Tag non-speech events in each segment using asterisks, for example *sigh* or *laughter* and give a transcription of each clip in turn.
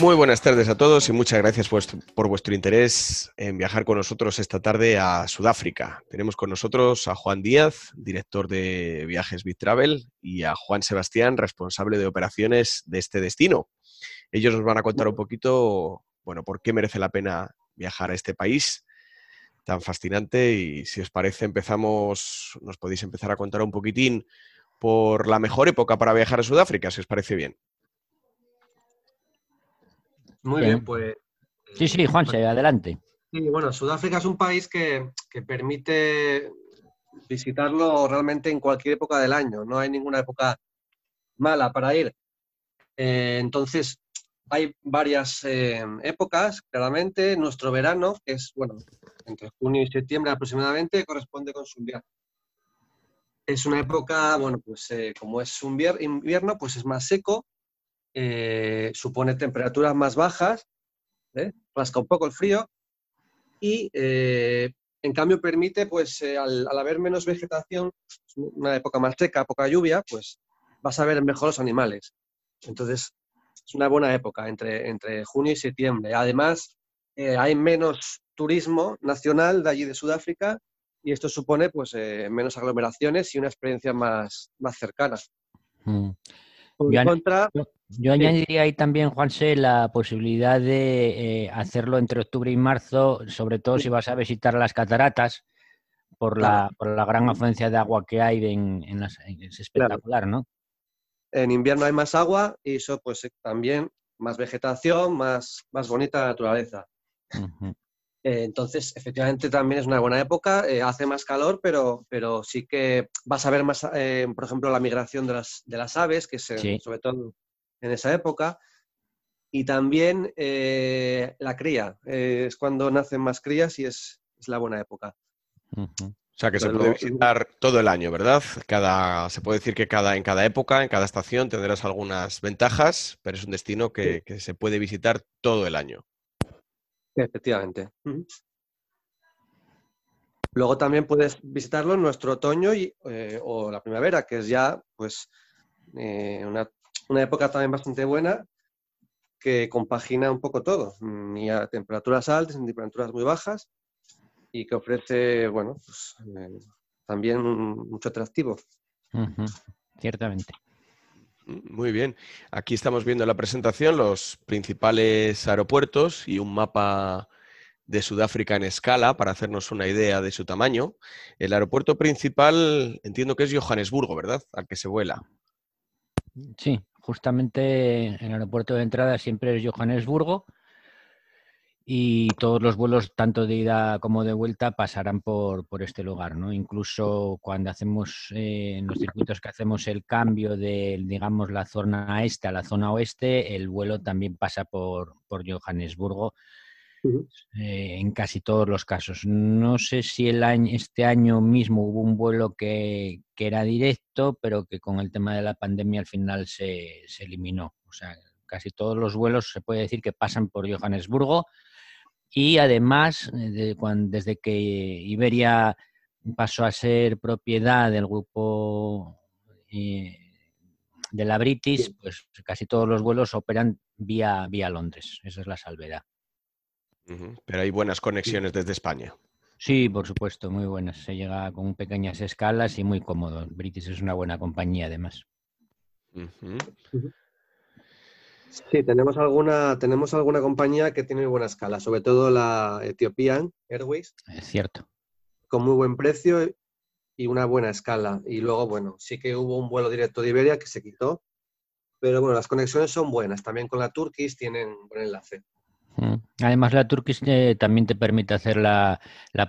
Muy buenas tardes a todos y muchas gracias por, vuestro interés en viajar con nosotros esta tarde a Sudáfrica. Tenemos con nosotros a Juan Díaz, director de viajes Bit Travel, y a Juan Sebastián, responsable de operaciones de este destino. Ellos nos van a contar un poquito, bueno, por qué merece la pena viajar a este país tan fascinante y si os parece empezamos, nos podéis empezar a contar un poquitín por la mejor época para viajar a Sudáfrica, si os parece bien. Muy bien, pues... Sí, sí, Juanse, pues adelante. Sí, bueno, Sudáfrica es un país que, permite visitarlo realmente en cualquier época del año, no hay ninguna época mala para ir. Eh, entonces, hay varias eh, épocas, claramente. Nuestro verano, que es, bueno, entre junio y septiembre aproximadamente, corresponde con su invierno. Es una época, bueno, pues eh, como es un invierno, pues es más seco, eh, supone temperaturas más bajas, ¿eh? rasca un poco el frío y eh, en cambio permite, pues al, haber menos vegetación, una época más seca, poca lluvia, pues vas a ver mejor los animales. Entonces es una buena época entre, entre junio y septiembre. Además, hay menos turismo nacional de allí de Sudáfrica y esto supone pues menos aglomeraciones y una experiencia más, más cercana. Mm. Yo, añadiría ahí también, Juanse, la posibilidad de eh, hacerlo entre octubre y marzo, sobre todo si vas a visitar las cataratas, por, la, por la gran afluencia de agua que hay en, las, es espectacular, ¿no? En invierno hay más agua y eso pues eh, también más vegetación, más, más bonita naturaleza. Eh, entonces, efectivamente, también es una buena época. Eh, hace más calor, pero, pero sí que vas a ver más, eh, por ejemplo, la migración de las, de las aves, que se, sobre todo en esa época. Y también la cría. es cuando nacen más crías y es, es la buena época. O sea, que se puede visitar todo el año, ¿verdad? Cada, se puede decir que cada, en cada época, en cada estación, tendrás algunas ventajas, pero es un destino que, que se puede visitar todo el año. Efectivamente. Luego también puedes visitarlo en nuestro otoño y, eh, o la primavera, que es ya pues eh, una, época también bastante buena que compagina un poco todo, ni a temperaturas altas ni temperaturas muy bajas y que ofrece, bueno, pues, eh, también mucho atractivo. Ciertamente. Muy bien. Aquí estamos viendo en la presentación los principales aeropuertos y un mapa de Sudáfrica en escala para hacernos una idea de su tamaño. El aeropuerto principal entiendo que es Johannesburgo, ¿verdad? Al que se vuela. Sí, justamente el aeropuerto de entrada siempre es Johannesburgo y todos los vuelos, tanto de ida como de vuelta, pasarán por, este lugar, ¿no? Incluso cuando hacemos, eh, en los circuitos que hacemos el cambio de, digamos, la zona este a la zona oeste, el vuelo también pasa por, Johannesburgo eh, en casi todos los casos. No sé si el año, este año mismo hubo un vuelo que, era directo, pero que con el tema de la pandemia al final se, se eliminó. O sea, casi todos los vuelos se puede decir que pasan por Johannesburgo y además, eh, desde que Iberia pasó a ser propiedad del grupo eh, de la British, pues casi todos los vuelos operan vía, vía Londres. Esa es la salvedad. Pero hay buenas conexiones desde España. Sí, por supuesto, muy buenas. Se llega con pequeñas escalas y muy cómodo. British es una buena compañía, además. Sí, tenemos alguna, tenemos alguna compañía que tiene buena escala, sobre todo la Ethiopian Airways. Es cierto. Con muy buen precio y una buena escala. Y luego, bueno, sí que hubo un vuelo directo de Iberia que se quitó, pero bueno, las conexiones son buenas. También con la Turkish tienen buen enlace. Mm. Además, la Turkish eh, también te permite hacer la,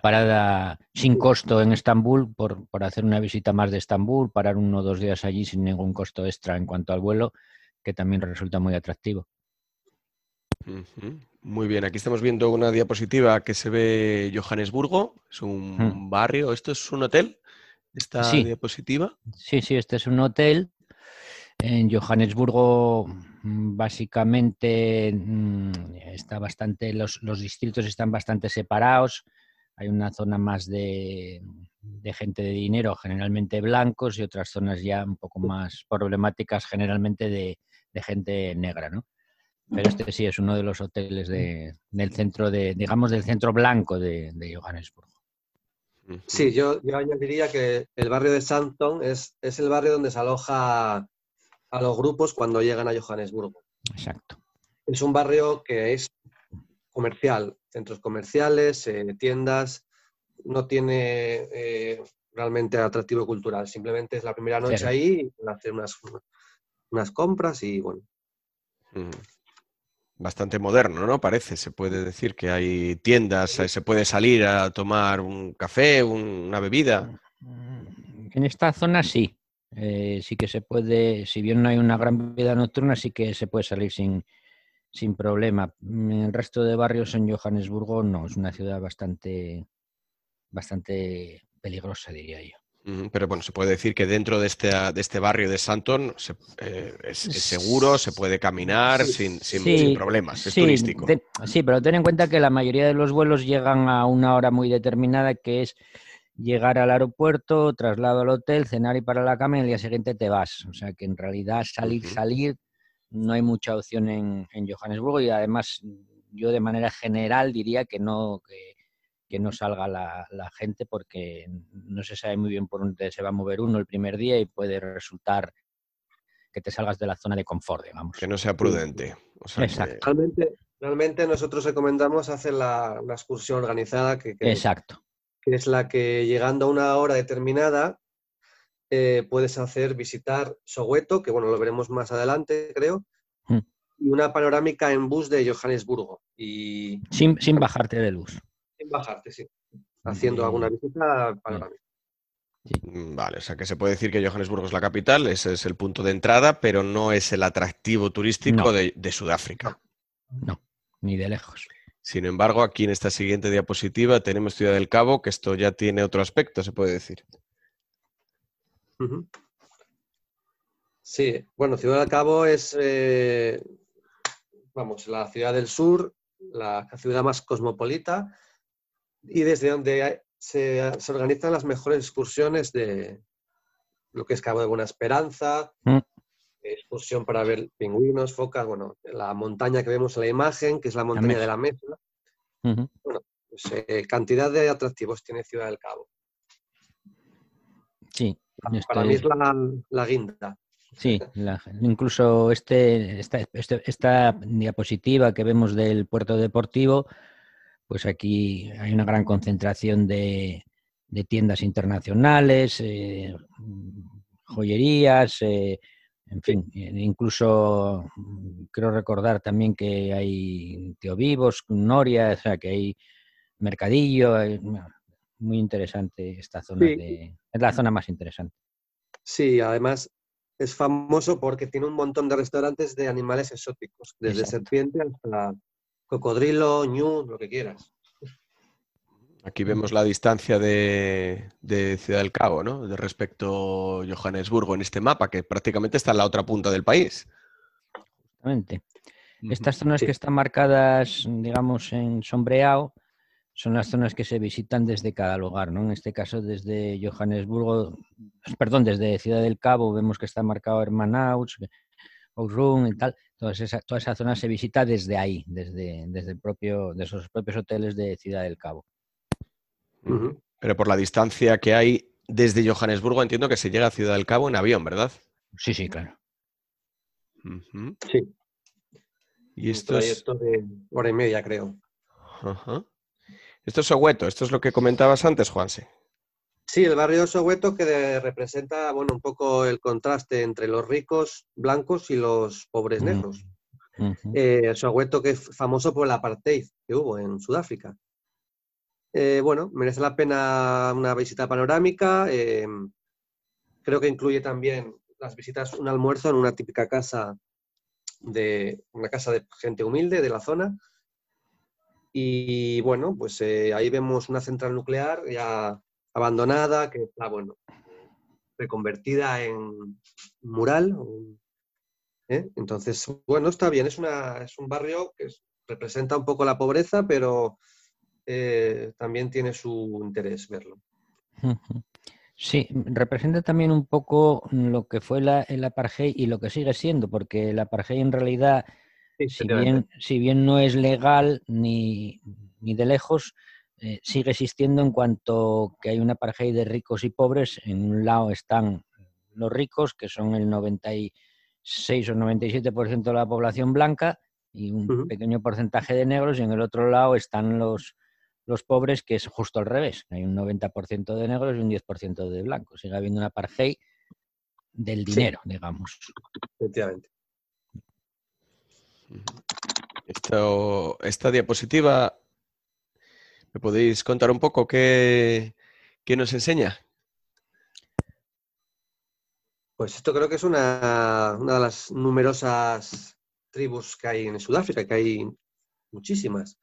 parada sin costo en Estambul por, por, hacer una visita más de Estambul, parar uno o dos días allí sin ningún costo extra en cuanto al vuelo que también resulta muy atractivo. Muy bien, aquí estamos viendo una diapositiva que se ve Johannesburgo, es un mm. barrio, ¿esto es un hotel? ¿Esta diapositiva? Sí, sí, este es un hotel. En Johannesburgo mm, básicamente mm, está bastante, los, distritos están bastante separados. Hay una zona más de, de, gente de dinero, generalmente blancos, y otras zonas ya un poco más problemáticas, generalmente de, de gente negra, ¿no? Pero este sí es uno de los hoteles del centro de, digamos, del centro blanco de, de Johannesburgo. Sí, yo, yo, añadiría que el barrio de Santon es, es el barrio donde se aloja a los grupos cuando llegan a Johannesburgo. Exacto. Es un barrio que es comercial, centros comerciales, eh, tiendas, no tiene eh, realmente atractivo cultural, simplemente es la primera noche ahí, hacer unas, unas compras y bueno. Bastante moderno, ¿no? Parece, se puede decir que hay tiendas, eh, se puede salir a tomar un café, una bebida. En esta zona sí, eh, sí que se puede, si bien no hay una gran vida nocturna, sí que se puede salir sin, sin problema. En el resto de barrios en Johannesburgo no, es una ciudad bastante, bastante peligrosa, diría yo. Pero bueno, se puede decir que dentro de este, de este barrio de Santon eh, es, seguro, se puede caminar sin, problemas, es turístico. sí, pero ten en cuenta que la mayoría de los vuelos llegan a una hora muy determinada, que es llegar al aeropuerto, traslado al hotel, cenar y para la cama y el día siguiente te vas. O sea que en realidad salir, salir, no hay mucha opción en, en, Johannesburgo y además yo de manera general diría que no, que, no salga la, gente porque no se sabe muy bien por dónde se va a mover uno el primer día y puede resultar que te salgas de la zona de confort, digamos. Que no sea prudente. Exacto. Realmente, nosotros recomendamos hacer la, excursión organizada que, Exacto que es la que llegando a una hora determinada eh, puedes hacer visitar Soweto, que bueno, lo veremos más adelante, creo, mm. y una panorámica en bus de Johannesburgo. Y... Sin, bajarte de luz. Sin bajarte, sí. Haciendo alguna visita panorámica. Mm, vale, o sea que se puede decir que Johannesburgo es la capital, ese es el punto de entrada, pero no es el atractivo turístico de, de, Sudáfrica. No, ni de lejos. Sin embargo, aquí en esta siguiente diapositiva tenemos Ciudad del Cabo, que esto ya tiene otro aspecto, se puede decir. Sí, bueno, Ciudad del Cabo es, eh, vamos, la ciudad del sur, la ciudad más cosmopolita y desde donde se, organizan las mejores excursiones de lo que es Cabo de Buena Esperanza, mm. Excursión para ver pingüinos, focas, bueno, la montaña que vemos en la imagen, que es la montaña de la Mesa, bueno, pues, eh, cantidad de atractivos tiene Ciudad del Cabo. Sí. Para mí es la, guinda. Sí, incluso este, esta, este, esta, diapositiva que vemos del puerto deportivo, pues aquí hay una gran concentración de, tiendas internacionales, eh, joyerías, eh, en fin, eh, incluso mm, creo recordar también que hay Tío Vivos, Noria, o sea, que hay Mercadillo, muy interesante esta zona, es la zona más interesante. Sí, además es famoso porque tiene un montón de restaurantes de animales exóticos, desde serpiente hasta cocodrilo, ñu, lo que quieras. Aquí vemos la distancia de, Ciudad del Cabo, ¿no? De respecto a Johannesburgo en este mapa, que prácticamente está en la otra punta del país. Justamente. Estas zonas que están marcadas, digamos, en sombreado, son las zonas que se visitan desde cada lugar, ¿no? En este caso, desde Johannesburgo, perdón, desde Ciudad del Cabo, vemos que está marcado Hermanauts, Ouroom y tal. Toda esa, toda esa zona se visita desde ahí, desde, desde el propio, de esos propios hoteles de Ciudad del Cabo. Pero por la distancia que hay desde Johannesburgo entiendo que se llega a Ciudad del Cabo en avión, ¿verdad? Sí, sí, claro. Sí. Y esto es... de hora y media, creo. Esto es Soweto, esto es lo que comentabas antes, Juanse. Sí, el barrio de Soweto que representa, bueno, un poco el contraste entre los ricos blancos y los pobres negros. Eh, Soweto que es famoso por el apartheid que hubo en Sudáfrica. Eh, bueno, merece la pena una visita panorámica. Eh, creo que incluye también las visitas, un almuerzo en una típica casa de una casa de gente humilde de la zona. Y bueno, pues eh, ahí vemos una central nuclear ya abandonada, que está, bueno, reconvertida en mural. Entonces, bueno, está bien, es, una, es un barrio que representa un poco la pobreza, pero eh, también tiene su interés verlo. Sí, representa también un poco lo que fue la, el apartheid y lo que sigue siendo, porque el apartheid en realidad si, bien, si bien no es legal ni, ni de lejos, eh, sigue existiendo en cuanto que hay una pareja de ricos y pobres. En un lado están los ricos, que son el 96 o 97% de la población blanca, y un pequeño porcentaje de negros, y en el otro lado están los, los pobres, que es justo al revés. Hay un 90% de negros y un 10% de blancos. Sigue habiendo una apartheid del dinero, digamos. Efectivamente. esta diapositiva ¿Me podéis contar un poco qué, nos enseña? Pues esto creo que es una, de las numerosas tribus que hay en Sudáfrica, que hay muchísimas.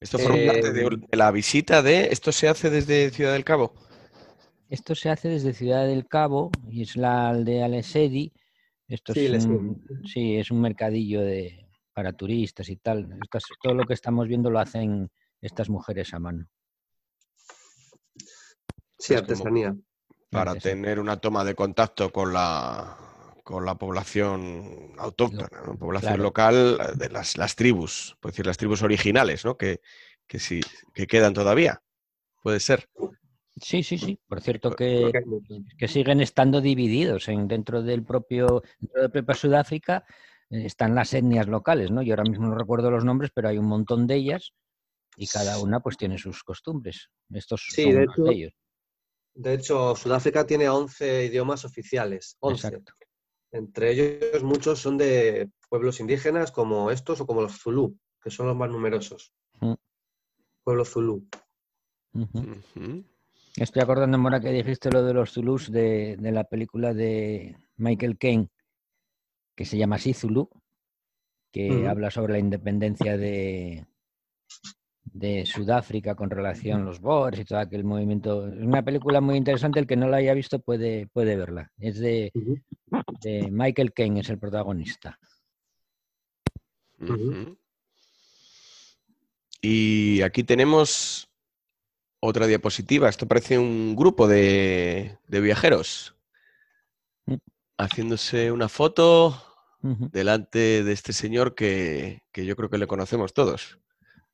Esto forma parte de, eh, la visita de. ¿Esto se hace desde Ciudad del Cabo? Esto se hace desde Ciudad del Cabo y es la aldea Lesedi. Esto sí, es un, sí, es un mercadillo de, para turistas y tal. todo lo que estamos viendo lo hacen estas mujeres a mano. Sí, artesanía. Para tener una toma de contacto con la, con la población autóctona, población local de las, las tribus, por decir, las tribus originales, ¿no? Que, que sí, que quedan todavía. Puede ser. Sí, sí, sí. Por cierto que, que siguen estando divididos en, dentro del propio, dentro de propia Sudáfrica eh, están las etnias locales, ¿no? Yo ahora mismo no recuerdo los nombres, pero hay un montón de ellas y cada una pues tiene sus costumbres. Estos sí, de hecho, ellos. De hecho, Sudáfrica tiene 11 idiomas oficiales. 11. Entre ellos muchos son de pueblos indígenas como estos o como los Zulú, que son los más numerosos. Mm. Pueblo Zulú. Estoy acordando, Mora, que dijiste lo de los Zulús de, la película de Michael Caine, que se llama así Zulú, que habla sobre la independencia de, de Sudáfrica con relación a los Boers y todo aquel movimiento. Es una película muy interesante, el que no la haya visto puede, puede verla. Es de, Michael Caine, es el protagonista. Y aquí tenemos otra diapositiva. Esto parece un grupo de, viajeros mm. haciéndose una foto delante de este señor que, que yo creo que le conocemos todos.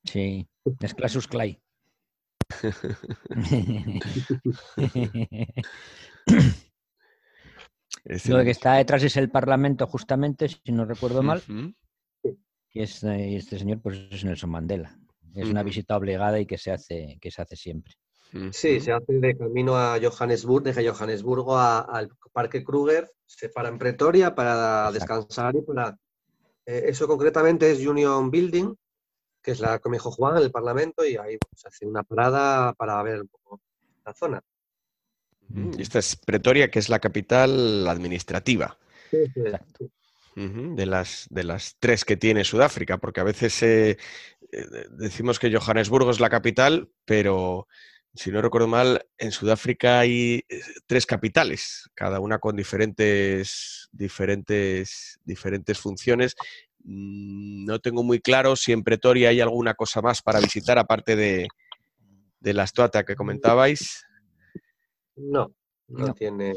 Sí, es Clasus Clay. *laughs* Lo que está detrás es el Parlamento, justamente, si no recuerdo mal. Y este, este señor, pues es Nelson Mandela. Es una visita obligada y que se hace, que se hace siempre. Sí, se hace de camino a Johannesburg, desde Johannesburgo al Parque Kruger, se para en Pretoria para descansar y para... Eh, eso concretamente es Union Building, que es la que me dijo Juan en el Parlamento, y ahí se hace una parada para ver un poco la zona. Mm, esta es Pretoria, que es la capital administrativa. Sí, sí, de, las, de las tres que tiene Sudáfrica, porque a veces eh, eh, decimos que Johannesburgo es la capital, pero si no recuerdo mal, en Sudáfrica hay eh, tres capitales, cada una con diferentes, diferentes, diferentes funciones no tengo muy claro si en Pretoria hay alguna cosa más para visitar aparte de, la estatua que comentabais. No, no, tiene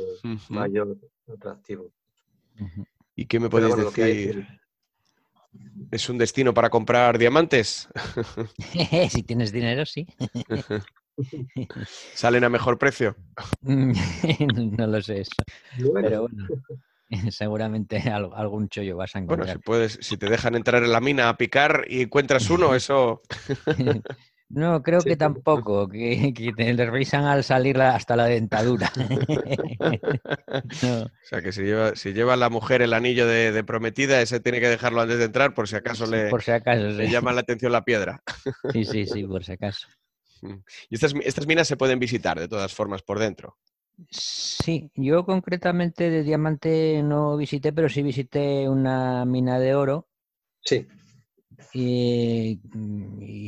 mayor atractivo. ¿Y qué me podéis decir? ¿Es un destino para comprar diamantes? *laughs* si tienes dinero, sí. *laughs* ¿Salen a mejor precio? *laughs* no lo sé eso. Pero bueno. *laughs* Seguramente algún chollo vas a encontrar. Bueno, si, puedes, si te dejan entrar en la mina a picar y encuentras uno, *laughs* eso... *laughs* No, creo que tampoco, que, te revisan al salir hasta la dentadura. O sea, que si lleva, si lleva la mujer el anillo de, prometida, ese tiene que dejarlo antes de entrar por si acaso le, por si acaso, le llama la atención la piedra. Sí, sí, sí, por si acaso. Y estas, estas minas se pueden visitar de todas formas por dentro. Sí, yo concretamente de diamante no visité, pero sí visité una mina de oro. Sí. Y,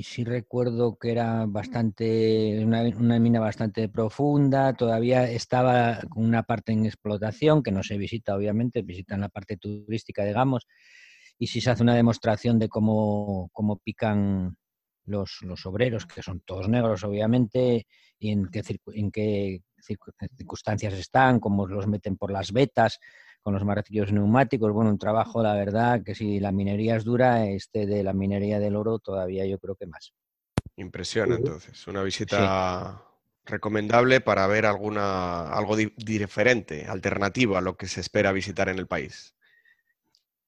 sí recuerdo que era bastante, una, mina bastante profunda, todavía estaba con una parte en explotación, que no se visita obviamente, visitan la parte turística, digamos, y sí se hace una demostración de cómo, cómo pican los, los, obreros, que son todos negros obviamente, y en qué, en qué circunstancias están, cómo los meten por las vetas, con los martillos neumáticos. Bueno, un trabajo, la verdad, que si la minería es dura, este de la minería del oro todavía yo creo que más. Impresiona entonces, una visita recomendable para ver alguna, algo diferente, alternativo a lo que se espera visitar en el país.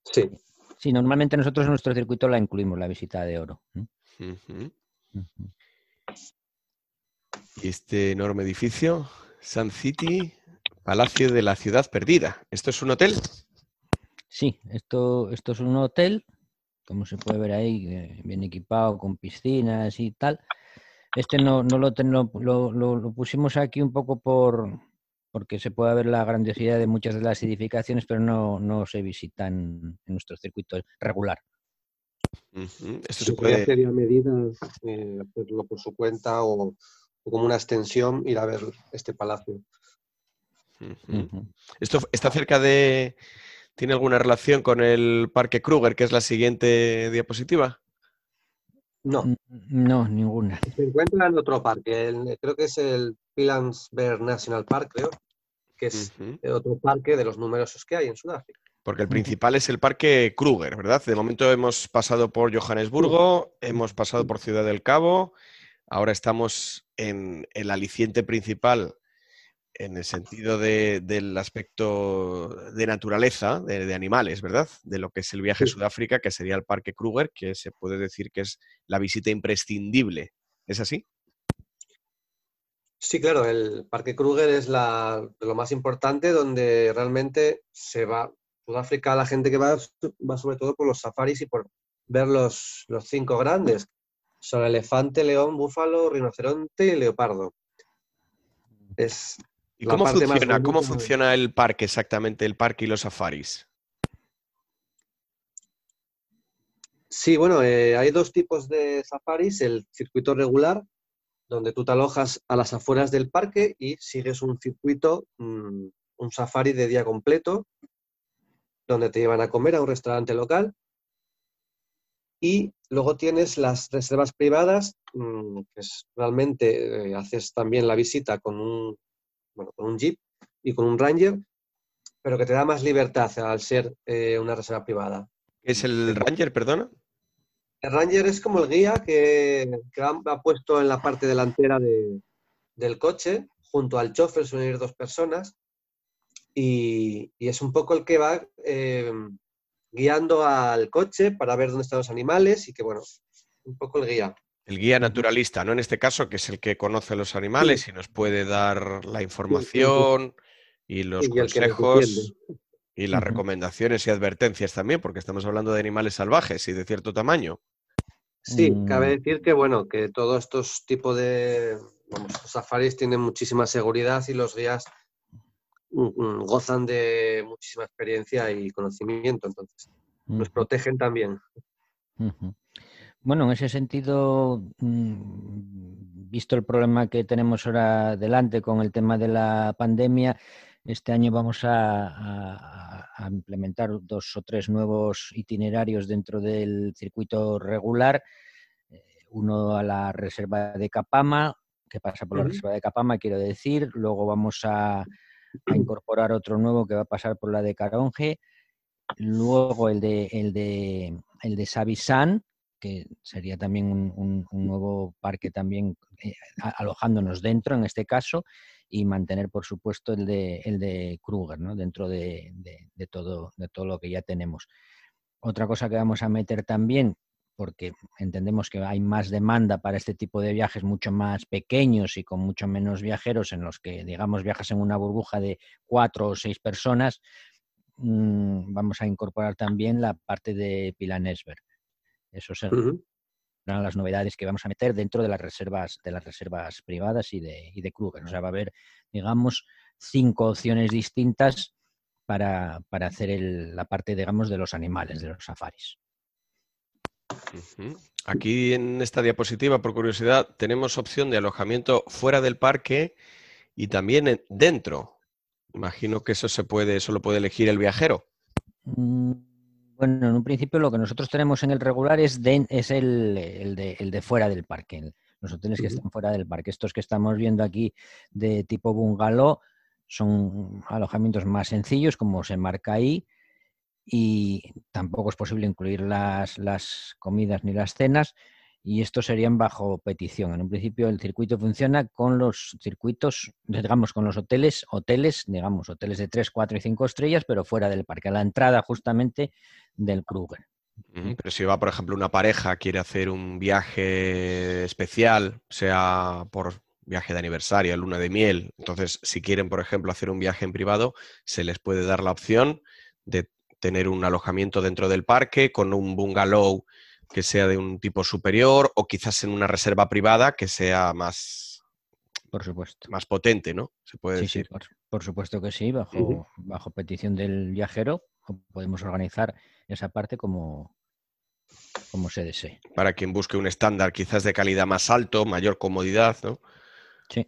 Sí. Sí, normalmente nosotros en nuestro circuito la incluimos, la visita de oro. Este enorme edificio, Sun City, Palacio de la Ciudad Perdida. ¿Esto es un hotel? Sí, esto, esto es un hotel, como se puede ver ahí, eh, bien equipado, con piscinas y tal. Este no, no lo, lo, lo, pusimos aquí un poco por porque se puede ver la grandiosidad de muchas de las edificaciones, pero no, no se visitan en nuestro circuito regular. Esto se puede hacer a medida, eh, hacerlo por su cuenta o, como una extensión, ir a ver este palacio. ¿Esto está cerca de... ¿Tiene alguna relación con el Parque Kruger, que es la siguiente diapositiva? No. No, ninguna. Se encuentra en otro parque, creo que es el Pilansberg National Park, creo, que es otro parque de los numerosos que hay en Sudáfrica. Porque el principal es el parque Kruger, ¿verdad? De momento hemos pasado por Johannesburgo, hemos pasado por Ciudad del Cabo, ahora estamos en el aliciente principal en el sentido del aspecto de naturaleza, de, animales, ¿verdad? De lo que es el viaje a Sudáfrica, que sería el Parque Kruger, que se puede decir que es la visita imprescindible. ¿Es así? Sí, claro, el Parque Kruger es la, lo más importante donde realmente se va. Sudáfrica, la gente que va, va sobre todo por los safaris y por ver los, los cinco grandes. Son elefante, león, búfalo, rinoceronte y leopardo. Es ¿Y cómo funciona, cómo funciona el parque exactamente, el parque y los safaris? Sí, bueno, eh, hay dos tipos de safaris, el circuito regular, donde tú te alojas a las afueras del parque y sigues un circuito, mm, un safari de día completo, donde te llevan a comer a un restaurante local. Y luego tienes las reservas privadas, mm, que es, realmente eh, haces también la visita con un bueno, con un Jeep y con un Ranger, pero que te da más libertad al ser eh, una reserva privada. ¿Es el Ranger, perdona? El Ranger es como el guía que, ha, puesto en la parte delantera del coche, junto al chofer suelen ir dos personas, y, es un poco el que va eh, guiando al coche para ver dónde están los animales y que, bueno, un poco el guía el guía naturalista, ¿no? En este caso, que es el que conoce los animales y nos puede dar la información y los consejos y las recomendaciones y advertencias también, porque estamos hablando de animales salvajes y de cierto tamaño. Sí, cabe mm. decir que bueno, que todos estos tipos de safaris tienen muchísima seguridad y los guías gozan de muchísima experiencia y conocimiento, entonces nos protegen también. Bueno, en ese sentido, mm, visto el problema que tenemos ahora delante con el tema de la pandemia, este año vamos a, implementar dos o tres nuevos itinerarios dentro del circuito regular. Eh, uno a la reserva de Capama, que pasa por la reserva de Capama, quiero decir. Luego vamos a, incorporar otro nuevo que va a pasar por la de Caronge. Luego el de, el de, el de Savisán, que sería también un, nuevo parque también eh, alojándonos dentro en este caso y mantener por supuesto el de, el de Kruger ¿no? dentro de, todo, de todo lo que ya tenemos. Otra cosa que vamos a meter también, porque entendemos que hay más demanda para este tipo de viajes mucho más pequeños y con mucho menos viajeros en los que, digamos, viajas en una burbuja de cuatro o seis personas, mm, vamos a incorporar también la parte de Pilanesberg eso serán las novedades que vamos a meter dentro de las reservas, de las reservas privadas y de, y de Kruger. O sea, va a haber, digamos, cinco opciones distintas para, hacer la parte, digamos, de los animales, de los safaris. Aquí en esta diapositiva, por curiosidad, tenemos opción de alojamiento fuera del parque y también dentro. Imagino que eso se puede, eso lo puede elegir el viajero. Mm, bueno, en un principio lo que nosotros tenemos en el regular es, es el, de, fuera del parque, los hoteles que están fuera del parque. Estos que estamos viendo aquí de tipo bungalow son alojamientos más sencillos, como se marca ahí, y tampoco es posible incluir las, las comidas ni las cenas, y estos serían bajo petición. En un principio el circuito funciona con los circuitos, digamos, con los hoteles, hoteles, digamos, hoteles de 3, 4 y 5 estrellas, pero fuera del parque, a la entrada justamente del Kruger. Pero si va, por ejemplo, una pareja, quiere hacer un viaje especial, sea por viaje de aniversario, luna de miel, entonces si quieren, por ejemplo, hacer un viaje en privado, se les puede dar la opción de tener un alojamiento dentro del parque con un bungalow que sea de un tipo superior o quizás en una reserva privada que sea más, por supuesto. más potente, ¿no? Se puede decir. por, supuesto que sí, bajo, bajo petición del viajero podemos organizar esa parte como, como se desee. Para quien busque un estándar quizás de calidad más alto, mayor comodidad, ¿no? Sí.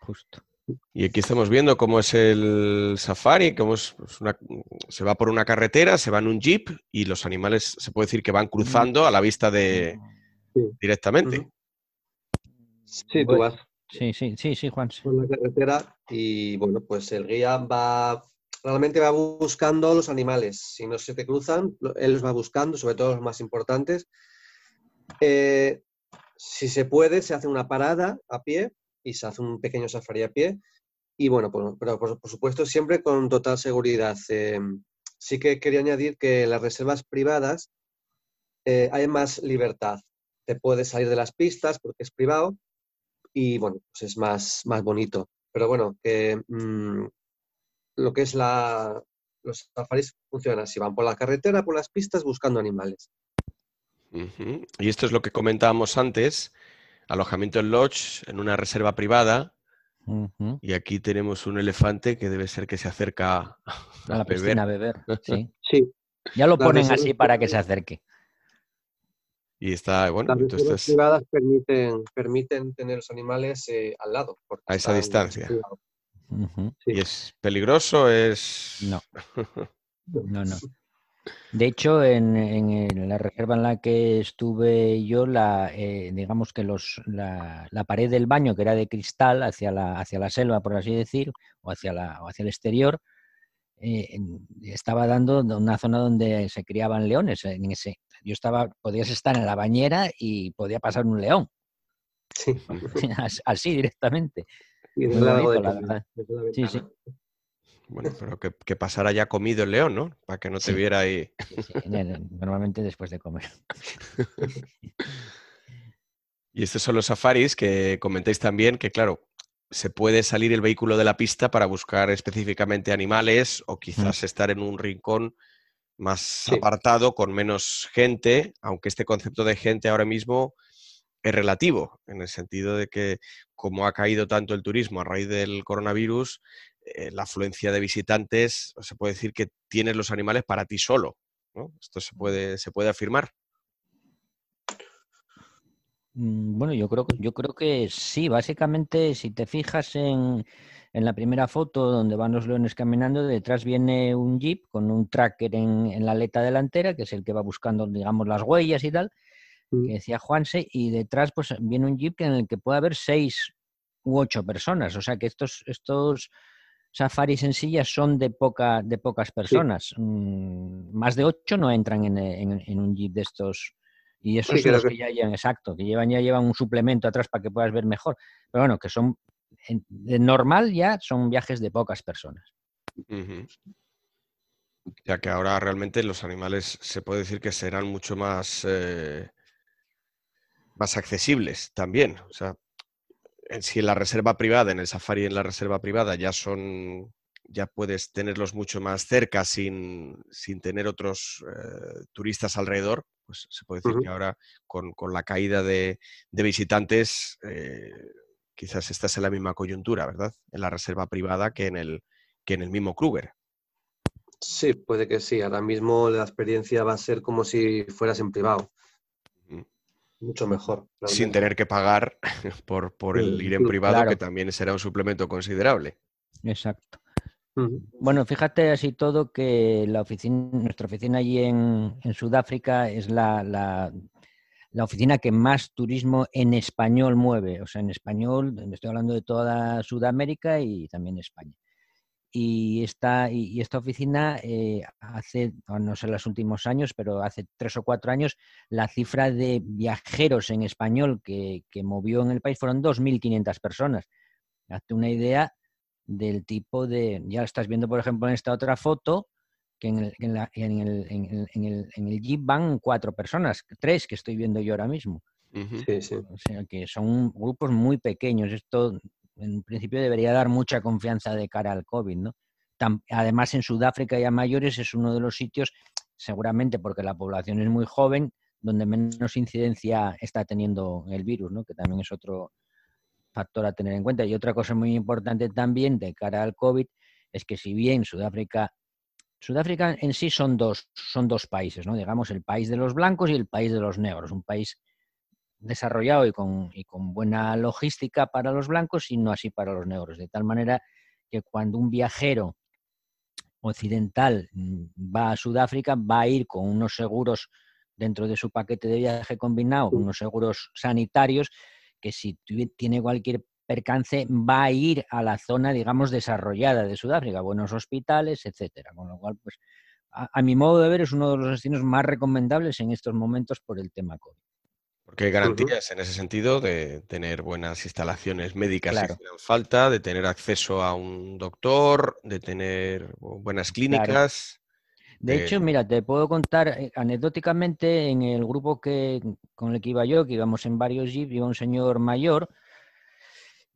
Justo. Y aquí estamos viendo cómo es el safari, cómo es una, se va por una carretera, se va en un jeep y los animales se puede decir que van cruzando a la vista de directamente. Sí, tú vas. Sí, sí, sí, sí, Juan. Por la carretera y bueno, pues el guía va, realmente va buscando los animales. Si no se te cruzan, él los va buscando, sobre todo los más importantes. Eh, si se puede, se hace una parada a pie y se hace un pequeño safari a pie. Y bueno, pero por, supuesto siempre con total seguridad. Em, sí que quería añadir que en las reservas privadas eh, hay más libertad. Te puedes salir de las pistas porque es privado y bueno, pues es más, más bonito. Pero bueno, mm, lo que es la, los safaris funcionan así, van por la carretera, por las pistas buscando animales. Y esto es lo que comentábamos antes, alojamiento en lodge, en una reserva privada. Y aquí tenemos un elefante que debe ser que se acerca a, la *laughs* piscina a beber. Sí. *laughs* sí. Ya lo ponen así para que se acerque. Y está, bueno, las reservas privadas permiten, permiten tener los animales eh, al lado. A esa distancia. ¿Y es peligroso? Es... No. *laughs* No, no. De hecho, en, la reserva en la que estuve yo, la, eh, digamos que los, la, pared del baño, que era de cristal hacia la, hacia la selva, por así decir, o hacia, la, o hacia el exterior, eh, estaba dando una zona donde se criaban leones. En ese, yo estaba, podías estar en la bañera y podía pasar un león. Sí. *laughs* Así directamente. Sí, sí. Bueno, *laughs* pero que, pasara ya comido el león, ¿no? Para que no te viera ahí. normalmente después de comer. *laughs* y estos son los safaris que comentéis también que, claro, se puede salir el vehículo de la pista para buscar específicamente animales o quizás estar en un rincón más apartado, con menos gente, aunque este concepto de gente ahora mismo es relativo, en el sentido de que como ha caído tanto el turismo a raíz del coronavirus, eh, la afluencia de visitantes, se puede decir que tienes los animales para ti solo. Esto se puede, se puede afirmar. Mm, bueno, yo creo, yo creo que sí. Básicamente, si te fijas en, en la primera foto donde van los leones caminando, detrás viene un jeep con un tracker en, en, la aleta delantera, que es el que va buscando, digamos, las huellas y tal, mm. que decía Juanse, y detrás pues viene un jeep en el que puede haber seis u ocho personas. O sea que estos, estos safaris en sillas son de, poca, de pocas personas. Mm, más de ocho no entran en, un jeep de estos. Y eso es lo que, ya llevan, exacto, que llevan, ya llevan un suplemento atrás para que puedas ver mejor. Pero bueno, que son, de normal ya son viajes de pocas personas. Ya que ahora realmente los animales se puede decir que serán mucho más, eh, más accesibles también. O sea, si en la reserva privada, en el safari en la reserva privada ya son, ya puedes tenerlos mucho más cerca sin, tener otros eh, turistas alrededor, pues se puede decir que ahora con, la caída de, visitantes, eh, quizás estás en la misma coyuntura, ¿verdad? En la reserva privada que en el, que en el mismo Kruger. Sí, puede que sí. Ahora mismo la experiencia va a ser como si fueras en privado mucho mejor. Sin tener que pagar *laughs* por, por el ir en privado, que también será un suplemento considerable. Exacto. Bueno, fíjate así todo que la oficina, nuestra oficina allí en, Sudáfrica es la, la oficina que más turismo en español mueve. O sea, en español, estoy hablando de toda Sudamérica y también España. Y esta, y, esta oficina eh, hace, no sé los últimos años, pero hace tres o cuatro años, la cifra de viajeros en español que, que movió en el país fueron 2.500 personas. Hazte una idea del tipo de, ya lo estás viendo por ejemplo en esta otra foto, que en el, en, en, el, en, el, en el Jeep van cuatro personas, tres que estoy viendo yo ahora mismo. Sí, sí. O sea que son grupos muy pequeños. Esto en principio debería dar mucha confianza de cara al COVID, ¿no? además en Sudáfrica y a mayores es uno de los sitios, seguramente porque la población es muy joven, donde menos incidencia está teniendo el virus, ¿no? Que también es otro factor a tener en cuenta. Y otra cosa muy importante también de cara al COVID es que si bien Sudáfrica Sudáfrica en sí son dos, son dos países, ¿no? Digamos, el país de los blancos y el país de los negros. Un país desarrollado y con, y con buena logística para los blancos y no así para los negros. De tal manera que cuando un viajero occidental mm, va a Sudáfrica, va a ir con unos seguros dentro de su paquete de viaje combinado, unos seguros sanitarios, que si tiene cualquier percance va a ir a la zona, digamos, desarrollada de Sudáfrica, buenos hospitales, etcétera. Con lo cual, pues, a, mi modo de ver, es uno de los destinos más recomendables en estos momentos por el tema COVID. Porque hay garantías en ese sentido de tener buenas instalaciones médicas si falta, de tener acceso a un doctor, de tener buenas clínicas. De hecho, mira, te puedo contar eh, anecdóticamente en el grupo que, con el que iba yo, que íbamos en varios jeeps, iba un señor mayor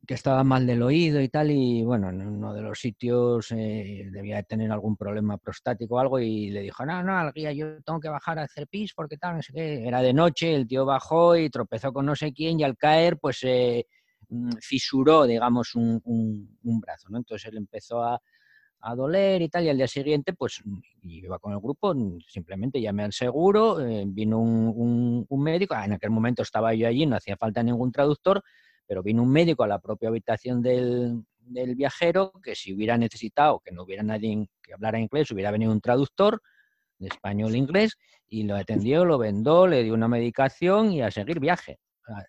que estaba mal del oído y tal, y bueno, en uno de los sitios eh, debía tener algún problema prostático o algo, y le dijo, no, no, al guía, yo tengo que bajar a hacer pis porque tal, no sé qué. Era de noche, el tío bajó y tropezó con no sé quién, y al caer, pues eh, fisuró, digamos, un, un, brazo, ¿no? Entonces él empezó a, a, doler y tal, y al día siguiente, pues iba con el grupo, simplemente llamé al seguro, eh, vino un, un médico, en aquel momento estaba yo allí, no hacía falta ningún traductor, pero vino un médico a la propia habitación del, viajero que si hubiera necesitado que no hubiera nadie que hablara inglés, hubiera venido un traductor de español a inglés y lo atendió, lo vendó, le dio una medicación y a seguir viaje.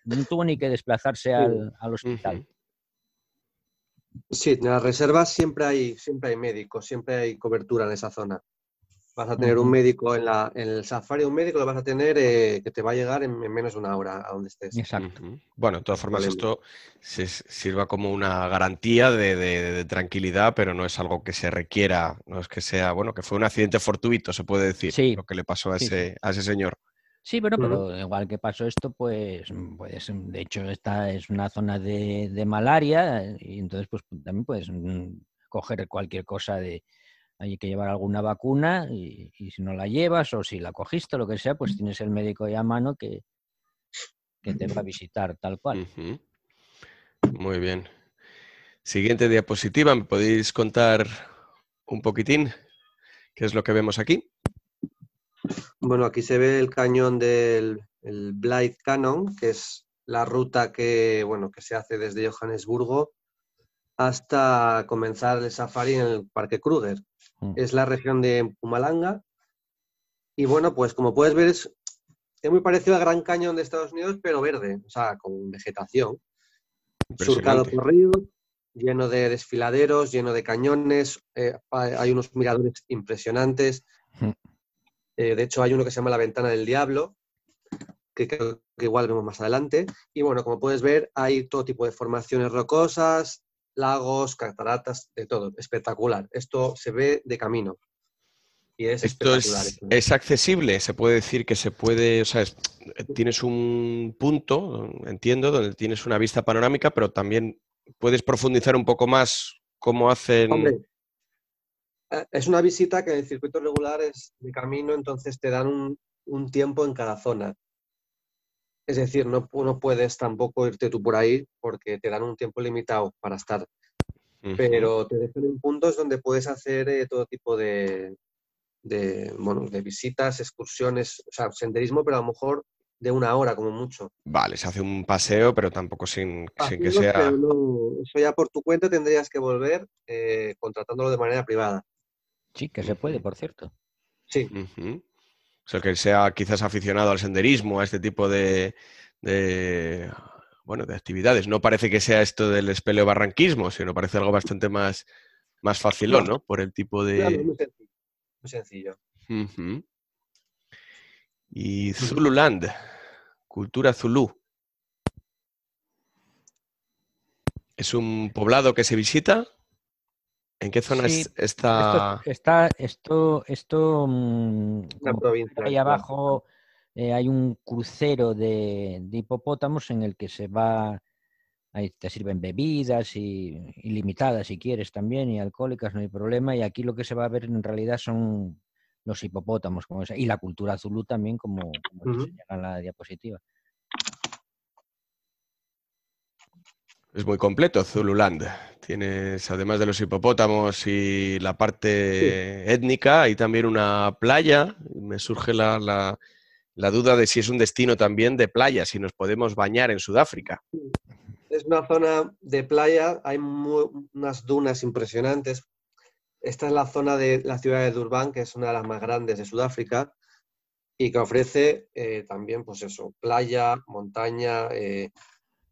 No tuvo ni que desplazarse al, hospital. Sí, en las reservas siempre hay, siempre hay médicos, siempre hay cobertura en esa zona. Vas a tener un médico en, la, en el safari, un médico lo vas a tener eh, que te va a llegar en, menos de una hora a donde estés. Exacto. Bueno, de todas formas, esto se, sirva como una garantía de, tranquilidad, pero no es algo que se requiera, no es que sea, bueno, que fue un accidente fortuito, se puede decir, lo que le pasó a, ese, a ese señor. Sí, bueno, pero igual que pasó esto, pues, pues de hecho esta es una zona de, de malaria y entonces pues también puedes mm, coger cualquier cosa de, hay que llevar alguna vacuna y, si no la llevas o si la cogiste o lo que sea, pues tienes el médico ya a mano que, que te va a visitar tal cual. Muy bien. Siguiente diapositiva, ¿me podéis contar un poquitín qué es lo que vemos aquí? Bueno, aquí se ve el cañón del el Blythe Cannon, que es la ruta que, bueno, que se hace desde Johannesburgo hasta comenzar el safari en el Parque Kruger. Mm. Es la región de Pumalanga. Y bueno, pues como puedes ver, es, muy parecido al Gran Cañón de Estados Unidos, pero verde, o sea, con vegetación. Surcado por ríos, lleno de desfiladeros, lleno de cañones. Eh, hay unos miradores impresionantes. Mm. Eh, de hecho, hay uno que se llama La Ventana del Diablo, que creo que igual vemos más adelante. Y bueno, como puedes ver, hay todo tipo de formaciones rocosas, lagos, cataratas, de todo. Espectacular. Esto se ve de camino. Y es Esto es, accesible, se puede decir que se puede, o sea, tienes un punto, entiendo, donde tienes una vista panorámica, pero también puedes profundizar un poco más cómo hacen... Hombre, eh, es una visita que en el circuito regular es de camino, entonces te dan un, un tiempo en cada zona. Es decir, no, no, puedes tampoco irte tú por ahí porque te dan un tiempo limitado para estar. Pero te dejan en puntos donde puedes hacer eh, todo tipo de, de, bueno, de visitas, excursiones, o sea, senderismo, pero a lo mejor de una hora como mucho. Vale, se hace un paseo, pero tampoco sin, que sea... eso ya por tu cuenta tendrías que volver eh, contratándolo de manera privada. Sí, que se puede, por cierto. Sí. O sea, que sea quizás aficionado al senderismo, a este tipo de, bueno, de actividades. No parece que sea esto del espeleo barranquismo, sino parece algo bastante más, más facilón, ¿no? Por el tipo de... muy sencillo. Y Zululand, cultura Zulu. ¿Es un poblado que se visita? ¿En qué zona está? está? Esto, esto, mm, ahí abajo eh, hay un crucero de, hipopótamos en el que se va, ahí te sirven bebidas y ilimitadas si quieres también y alcohólicas, no hay problema. Y aquí lo que se va a ver en realidad son los hipopótamos como y la cultura zulú también como, como en la diapositiva. Es muy completo Zululand. Tienes, además de los hipopótamos y la parte étnica, hay también una playa. Me surge la, duda de si es un destino también de playa, si nos podemos bañar en Sudáfrica. Es una zona de playa, hay unas dunas impresionantes. Esta es la zona de la ciudad de Durban, que es una de las más grandes de Sudáfrica y que ofrece eh, también, pues eso, playa, montaña, eh,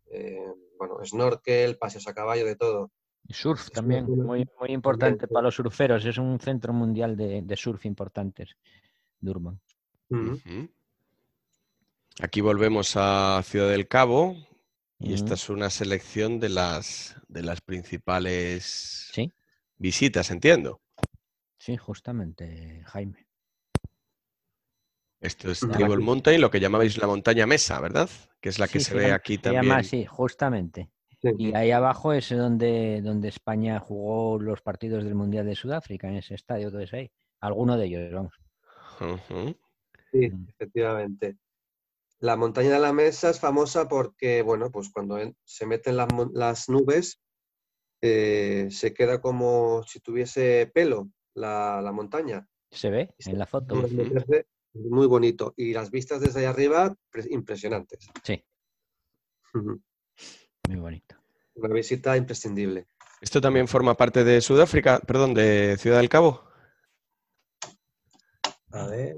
eh, bueno, snorkel, paseos a caballo, de todo. Y surf también, muy, muy importante para los surferos. Es un centro mundial de, surf importantes, Durban. Aquí volvemos a Ciudad del Cabo y esta es una selección de las, de las principales visitas, entiendo. Sí, justamente, Jaime. Esto es Table Mountain, lo que llamabais la montaña mesa, ¿verdad? Que es la que se ve aquí también. sí, justamente. Y ahí abajo es donde, donde España jugó los partidos del Mundial de Sudáfrica, en ese estadio, todo ahí. Alguno de ellos, vamos. Sí, mm. efectivamente. La montaña de la mesa es famosa porque, bueno, pues cuando se meten las, nubes, eh, se queda como si tuviese pelo la, montaña. Se ve en la foto. Muy bonito. Y las vistas desde ahí arriba, impresionantes. Sí. Muy bonito. Una visita imprescindible. ¿Esto también forma parte de Sudáfrica, perdón, de Ciudad del Cabo? A ver.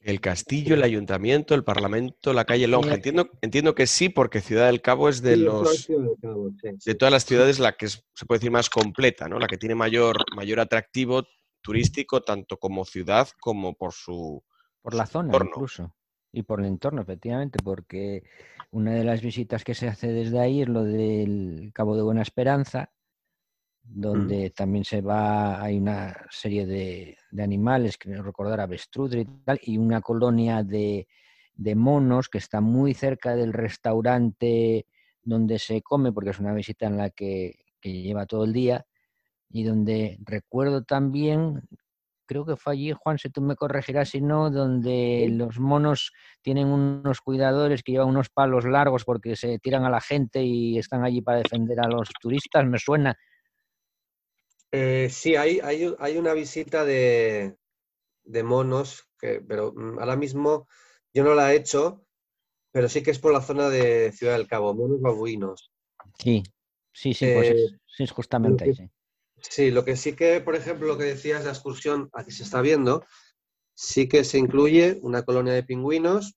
El castillo, el ayuntamiento, el parlamento, la calle Lonja. Entiendo, entiendo que sí, porque Ciudad del Cabo es de los de todas las ciudades la que se puede decir más completa, ¿no? La que tiene mayor, mayor atractivo turístico tanto como ciudad como por su por la zona incluso y por el entorno efectivamente porque una de las visitas que se hace desde ahí es lo del Cabo de Buena Esperanza donde también se va hay una serie de, animales que recordar avestruces y tal y una colonia de, de monos que está muy cerca del restaurante donde se come porque es una visita en la que, que lleva todo el día y donde recuerdo también, creo que fue allí, Juan, si tú me corregirás si no, donde los monos tienen unos cuidadores que llevan unos palos largos porque se tiran a la gente y están allí para defender a los turistas, me suena. Eh, sí, hay, hay, una visita de, monos, que, pero mm, ahora mismo yo no la he hecho, pero sí que es por la zona de Ciudad del Cabo, monos babuinos. Sí, sí, sí, pues es, eh, es justamente ahí. Sí. Sí, lo que sí que, por ejemplo, lo que decías, la excursión aquí se está viendo, sí que se incluye una colonia de pingüinos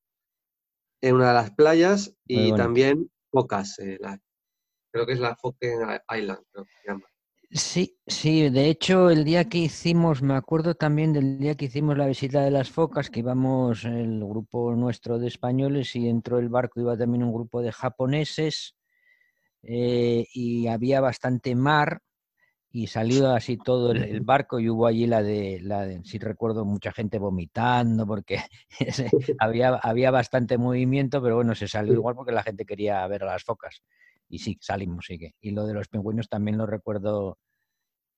en una de las playas y también focas. Eh, creo que es la Foken Island, creo que se llama. Sí, sí, de hecho el día que hicimos, me acuerdo también del día que hicimos la visita de las focas, que íbamos el grupo nuestro de españoles y dentro del barco iba también un grupo de japoneses eh, y había bastante mar y salió así todo el, barco y hubo allí la de, la si recuerdo, mucha gente vomitando porque *laughs* *laughs* había, había bastante movimiento, pero bueno, se salió igual porque la gente quería ver a las focas. Y sí, salimos, sí que. Y lo de los pingüinos también lo recuerdo,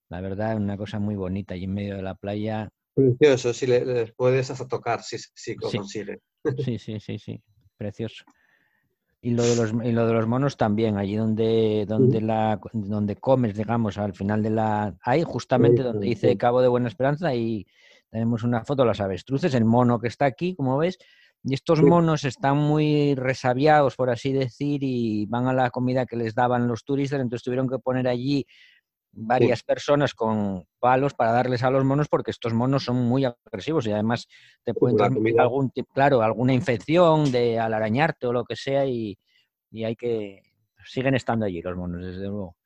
la verdad, una cosa muy bonita y en medio de la playa. Precioso, si les puedes hasta tocar, si, si consigue. Sí, *laughs* sí, sí, sí, precioso. Y lo de los, y lo de los monos también, allí donde, donde, la, donde comes, digamos, al final de la... Ahí, justamente donde dice Cabo de Buena Esperanza, y tenemos una foto de las avestruces, el mono que está aquí, como ves, y estos monos están muy resabiados, por así decir, y van a la comida que les daban los turistas, entonces tuvieron que poner allí varias personas con palos para darles a los monos porque estos monos son muy agresivos y además te pueden transmitir algún claro alguna infección de al arañarte o lo que sea y, hay que siguen estando allí los monos desde luego.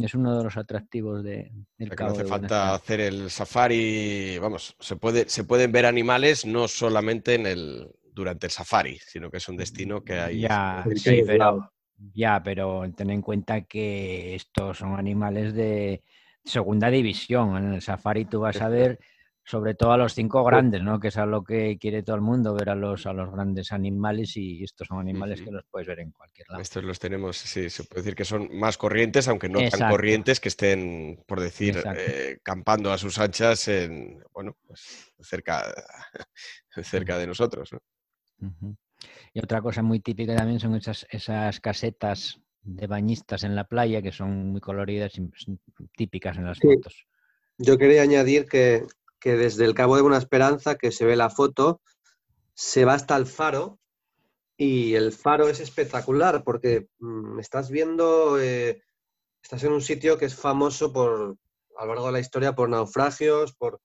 Es uno de los atractivos de, del No hace falta hacer el safari, vamos, se puede se pueden ver animales no solamente en el durante el safari, sino que es un destino que hay. Ya, sí, pero, ya, pero ten en cuenta que estos son animales de segunda división. En el safari tú vas a ver sobre todo a los cinco grandes, ¿no? Que es a lo que quiere todo el mundo, ver a los, a los grandes animales y estos son animales que los puedes ver en cualquier lado. Estos los tenemos, sí, se puede decir que son más corrientes, aunque no tan corrientes que estén, por decir, eh, campando a sus anchas en, bueno, pues cerca, *laughs* cerca de nosotros, ¿no? Y otra cosa muy típica también son esas, esas casetas de bañistas en la playa que son muy coloridas y típicas en las fotos. Yo quería añadir que, desde el Cabo de Buena Esperanza, que se ve la foto, se va hasta el faro y el faro es espectacular porque mm, estás viendo, eh, estás en un sitio que es famoso por, a lo largo de la historia por naufragios, por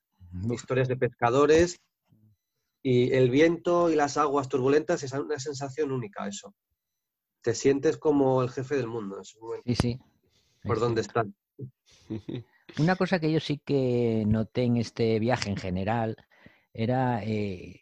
historias de pescadores y el viento y las aguas turbulentas es una sensación única eso. Te sientes como el jefe del mundo. sí, sí. Por dónde están. *laughs* Una cosa que yo sí que noté en este viaje en general era eh,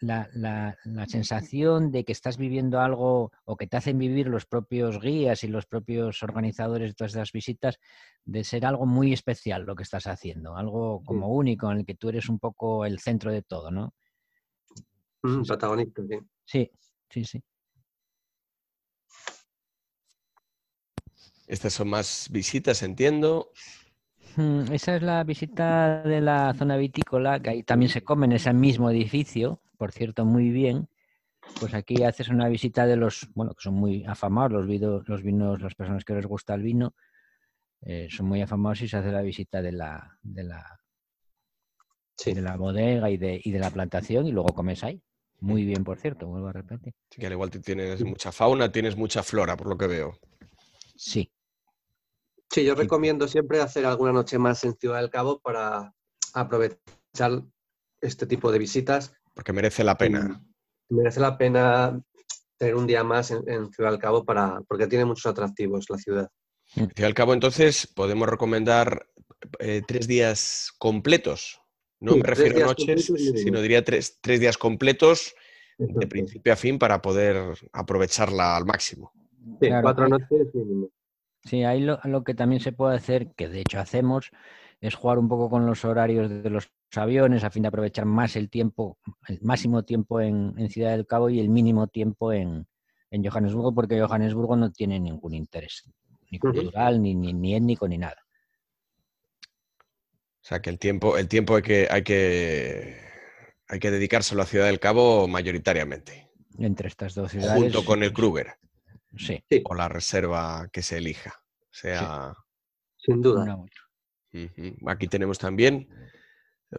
la, sensación de que estás viviendo algo o que te hacen vivir los propios guías y los propios organizadores de todas estas visitas, de ser algo muy especial lo que estás haciendo, algo como único en el que tú eres un poco el centro de todo, ¿no? Un protagonista, sí. Sí, sí, Estas son más visitas, entiendo. Mm, esa es la visita de la zona vitícola, que ahí también se come en ese mismo edificio, por cierto, muy bien. Pues aquí haces una visita de los, bueno, que son muy afamados los vinos, los vinos, las personas que les gusta el vino, eh, son muy afamados y se hace la visita de la, de la, de la bodega y de, y de la plantación y luego comes ahí. Muy bien, por cierto, vuelvo a repetir. Sí, que al igual tienes mucha fauna, tienes mucha flora, por lo que veo. Sí, Sí, yo recomiendo siempre hacer alguna noche más en Ciudad del Cabo para aprovechar este tipo de visitas. Porque merece la pena. Merece la pena tener un día más en, Ciudad del Cabo para, porque tiene muchos atractivos la ciudad. En Ciudad del Cabo, entonces, podemos recomendar eh, tres días completos. No me refiero a noches, sino diría tres, días completos de principio a fin para poder aprovecharla al máximo. Sí, cuatro noches mínimo. Sí, ahí lo, que también se puede hacer, que de hecho hacemos, es jugar un poco con los horarios de los aviones a fin de aprovechar más el tiempo, el máximo tiempo en, Ciudad del Cabo y el mínimo tiempo en, Johannesburgo, porque Johannesburgo no tiene ningún interés, ni cultural, ni, ni, étnico, ni nada. O sea que el tiempo, el tiempo hay que, hay que hay que dedicárselo a Ciudad del Cabo mayoritariamente. Entre estas dos ciudades. Junto con el Kruger. Sí. O la reserva que se elija. sea... Sin duda. Aquí tenemos también,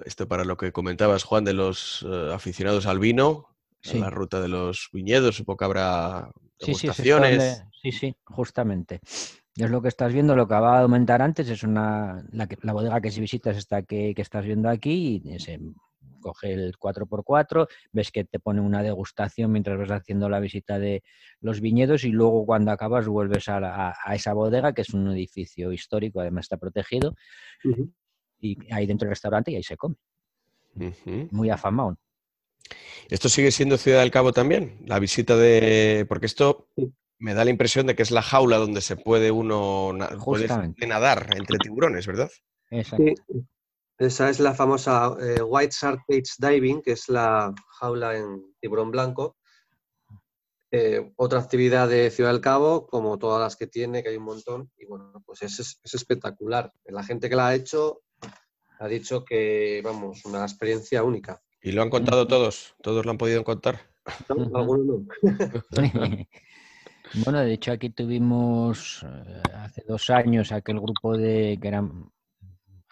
esto para lo que comentabas, Juan, de los eh, aficionados al vino, la ruta de los viñedos, supongo que habrá degustaciones. Sí, sí, justamente. Es lo que estás viendo, lo que acaba de aumentar antes, es una la, la bodega que si visitas esta que, que estás viendo aquí, y ese coge el 4x4, ves que te pone una degustación mientras vas haciendo la visita de los viñedos y luego cuando acabas vuelves a, esa bodega, que es un edificio histórico, además está protegido, y hay dentro del restaurante y ahí se come. Muy afamado. ¿Esto sigue siendo Ciudad del Cabo también? La visita de... Porque esto me da la impresión de que es la jaula donde se puede uno nadar entre tiburones, ¿verdad? Exacto. Esa es la famosa eh, White Shark Cage Diving, que es la jaula en tiburón blanco. Eh, otra actividad de Ciudad del Cabo, como todas las que tiene, que hay un montón, y bueno, pues es, espectacular. La gente que la ha hecho ha dicho que, vamos, una experiencia única. ¿Y lo han contado todos? ¿Todos lo han podido contar? algunos no. *laughs* bueno, de hecho aquí tuvimos eh, hace dos años aquel grupo de que eran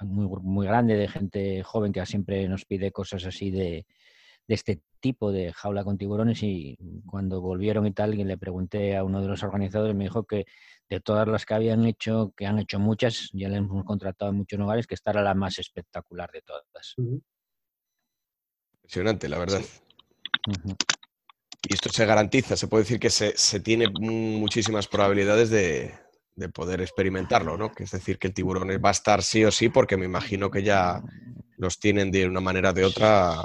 muy, muy grande de gente joven que siempre nos pide cosas así de, de este tipo de jaula con tiburones y cuando volvieron y tal, y le pregunté a uno de los organizadores, me dijo que de todas las que habían hecho, que han hecho muchas, ya le hemos contratado en muchos lugares, que esta era la más espectacular de todas. Impresionante, la verdad. Y esto se garantiza, se puede decir que se, tiene muchísimas probabilidades de, de, poder experimentarlo, ¿no? Que es decir, que el tiburón va a estar sí o sí, porque me imagino que ya los tienen de una manera o de otra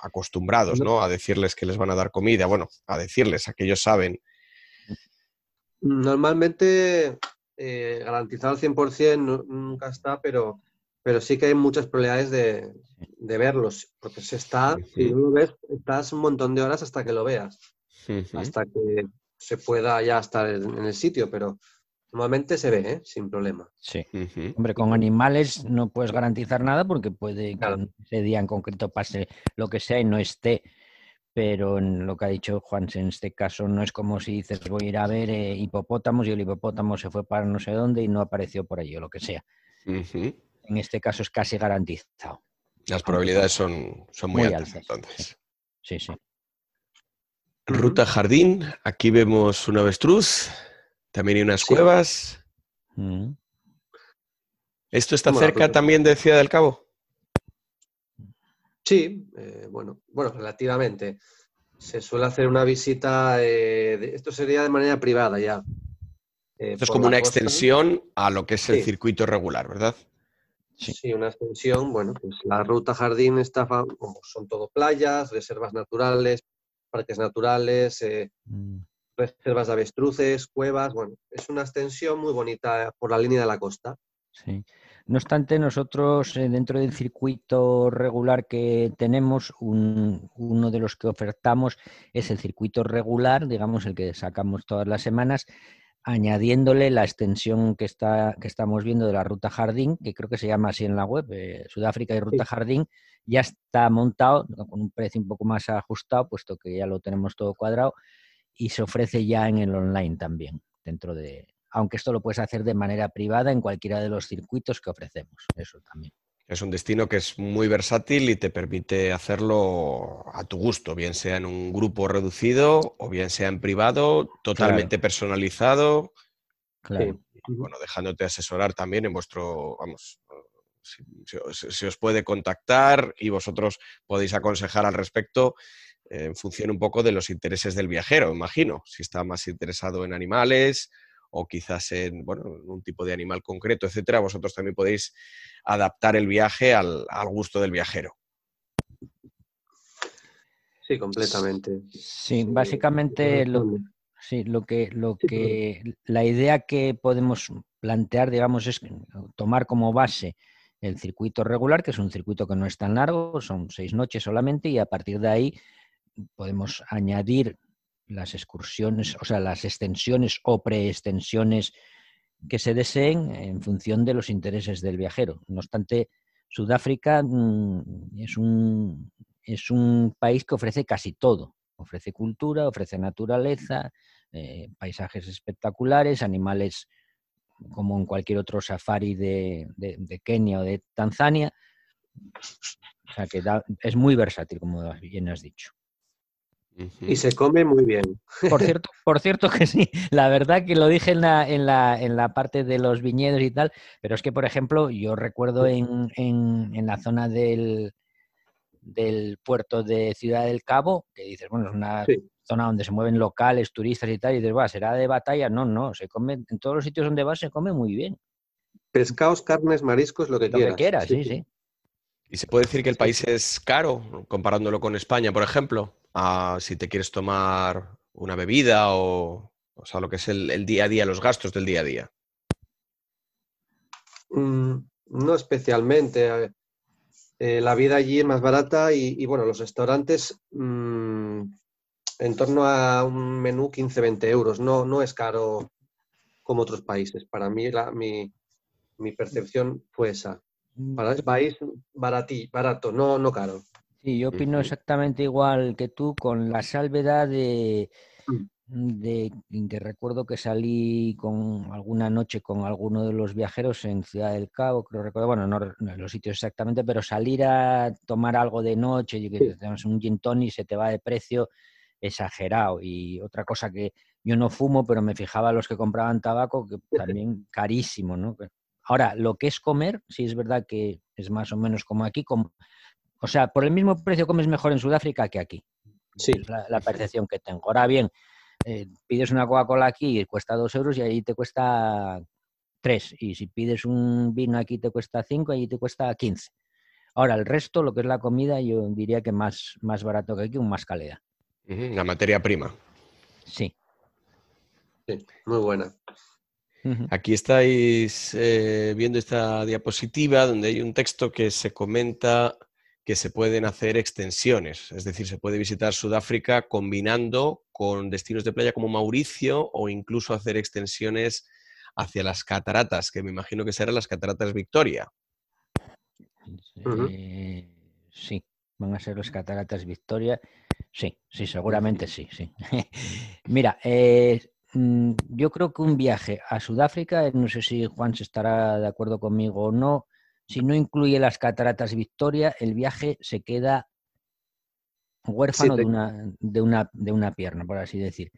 acostumbrados, ¿no? A decirles que les van a dar comida, bueno, a decirles a que ellos saben. Normalmente eh, garantizado al 100% nunca está, pero, pero sí que hay muchas probabilidades de, verlos, porque se está, si no lo ves, estás un montón de horas hasta que lo veas, hasta que se pueda ya estar en el sitio, pero Normalmente se ve, ¿eh? sin problema. Sí. Hombre, con animales no puedes garantizar nada porque puede que ese día en concreto pase lo que sea y no esté. Pero en lo que ha dicho Juan, en este caso no es como si dices voy a ir a ver eh, hipopótamos y el hipopótamo se fue para no sé dónde y no apareció por allí o lo que sea. En este caso es casi garantizado. Las probabilidades son, son muy, altas, entonces. Sí, sí. Ruta Jardín, aquí vemos un avestruz. También hay unas cuevas. Mm. ¿Esto está cerca también de Ciudad del Cabo? Sí, eh, bueno, bueno, relativamente. Se suele hacer una visita, eh, esto sería de manera privada ya. Eh, esto es como una extensión a lo que es el circuito regular, ¿verdad? Sí. una extensión, bueno, pues la ruta jardín está, son todo playas, reservas naturales, parques naturales, mm reservas de avestruces, cuevas, bueno, es una extensión muy bonita por la línea de la costa. Sí. No obstante, nosotros eh, dentro del circuito regular que tenemos, uno de los que ofertamos es el circuito regular, digamos, el que sacamos todas las semanas, añadiéndole la extensión que, está, que estamos viendo de la Ruta Jardín, que creo que se llama así en la web, eh, Sudáfrica y Ruta Jardín, ya está montado con un precio un poco más ajustado, puesto que ya lo tenemos todo cuadrado y se ofrece ya en el online también, dentro de, aunque esto lo puedes hacer de manera privada en cualquiera de los circuitos que ofrecemos, eso también. Es un destino que es muy versátil y te permite hacerlo a tu gusto, bien sea en un grupo reducido o bien sea en privado, totalmente personalizado. Claro. bueno, dejándote asesorar también en vuestro, vamos, si, os puede contactar y vosotros podéis aconsejar al respecto en función un poco de los intereses del viajero, imagino, si está más interesado en animales o quizás en bueno, un tipo de animal concreto, etcétera, vosotros también podéis adaptar el viaje al, gusto del viajero. Sí, completamente. Sí, básicamente lo, sí, lo que, lo que la idea que podemos plantear, digamos, es tomar como base el circuito regular, que es un circuito que no es tan largo, son seis noches solamente, y a partir de ahí podemos añadir las excursiones, o sea, las extensiones o preextensiones que se deseen en función de los intereses del viajero. No obstante, Sudáfrica mm, es un, es un país que ofrece casi todo. Ofrece cultura, ofrece naturaleza, eh, paisajes espectaculares, animales como en cualquier otro safari de, Kenia o de Tanzania. O sea que es muy versátil, como bien has dicho. Y se come muy bien. Por cierto, *laughs* por cierto que sí, la verdad que lo dije en la, en la, en la parte de los viñedos y tal, pero es que, por ejemplo, yo recuerdo en, en, la zona del, del puerto de Ciudad del Cabo, que dices, bueno, es una zona donde se mueven locales, turistas y tal, y dices, va, ¿será de batalla? No, no, se come, en todos los sitios donde vas se come muy bien. Pescados, carnes, mariscos, lo que quieras. Lo que quieras, sí, sí. ¿Y se puede decir que el país es caro, comparándolo con España, por ejemplo? Si te quieres tomar una bebida o, o sea, lo que es el, día a día, los gastos del día a día. Mm, no especialmente. Eh, la vida allí es más barata y, bueno, los restaurantes mm, en torno a un menú 15-20 euros. No, no es caro como otros países. Para mí la, mi, mi percepción fue esa. Para el país baratí, barato, no, no caro. Sí, yo opino exactamente igual que tú, con la salvedad de, mm. de, recuerdo que salí con alguna noche con alguno de los viajeros en Ciudad del Cabo, creo recuerdo, bueno, no, en los sitios exactamente, pero salir a tomar algo de noche, y que tenemos un gin tonic se te va de precio exagerado. Y otra cosa que yo no fumo, pero me fijaba los que compraban tabaco, que *laughs* también carísimo, ¿no? Ahora, lo que es comer, sí es verdad que es más o menos como aquí, o sea, por el mismo precio comes mejor en Sudáfrica que aquí. Sí. Es la percepción que tengo. Ahora bien, eh, pides una Coca-Cola aquí y cuesta dos euros y ahí te cuesta tres. Y si pides un vino aquí te cuesta cinco y allí te cuesta quince. Ahora, el resto, lo que es la comida, yo diría que más, más barato que aquí, un más calidad. La materia prima. Sí. Sí, muy buena. Aquí estáis eh, viendo esta diapositiva donde hay un texto que se comenta que se pueden hacer extensiones, es decir, se puede visitar Sudáfrica combinando con destinos de playa como Mauricio o incluso hacer extensiones hacia las cataratas, que me imagino que serán las cataratas Victoria. sí, van a ser las cataratas Victoria. Sí, sí, seguramente sí, sí. *laughs* Mira, eh, mm, yo creo que un viaje a Sudáfrica, no sé si Juan se estará de acuerdo conmigo o no, si no incluye las cataratas Victoria, el viaje se queda huérfano de, una, de, una, de una pierna, por así decir.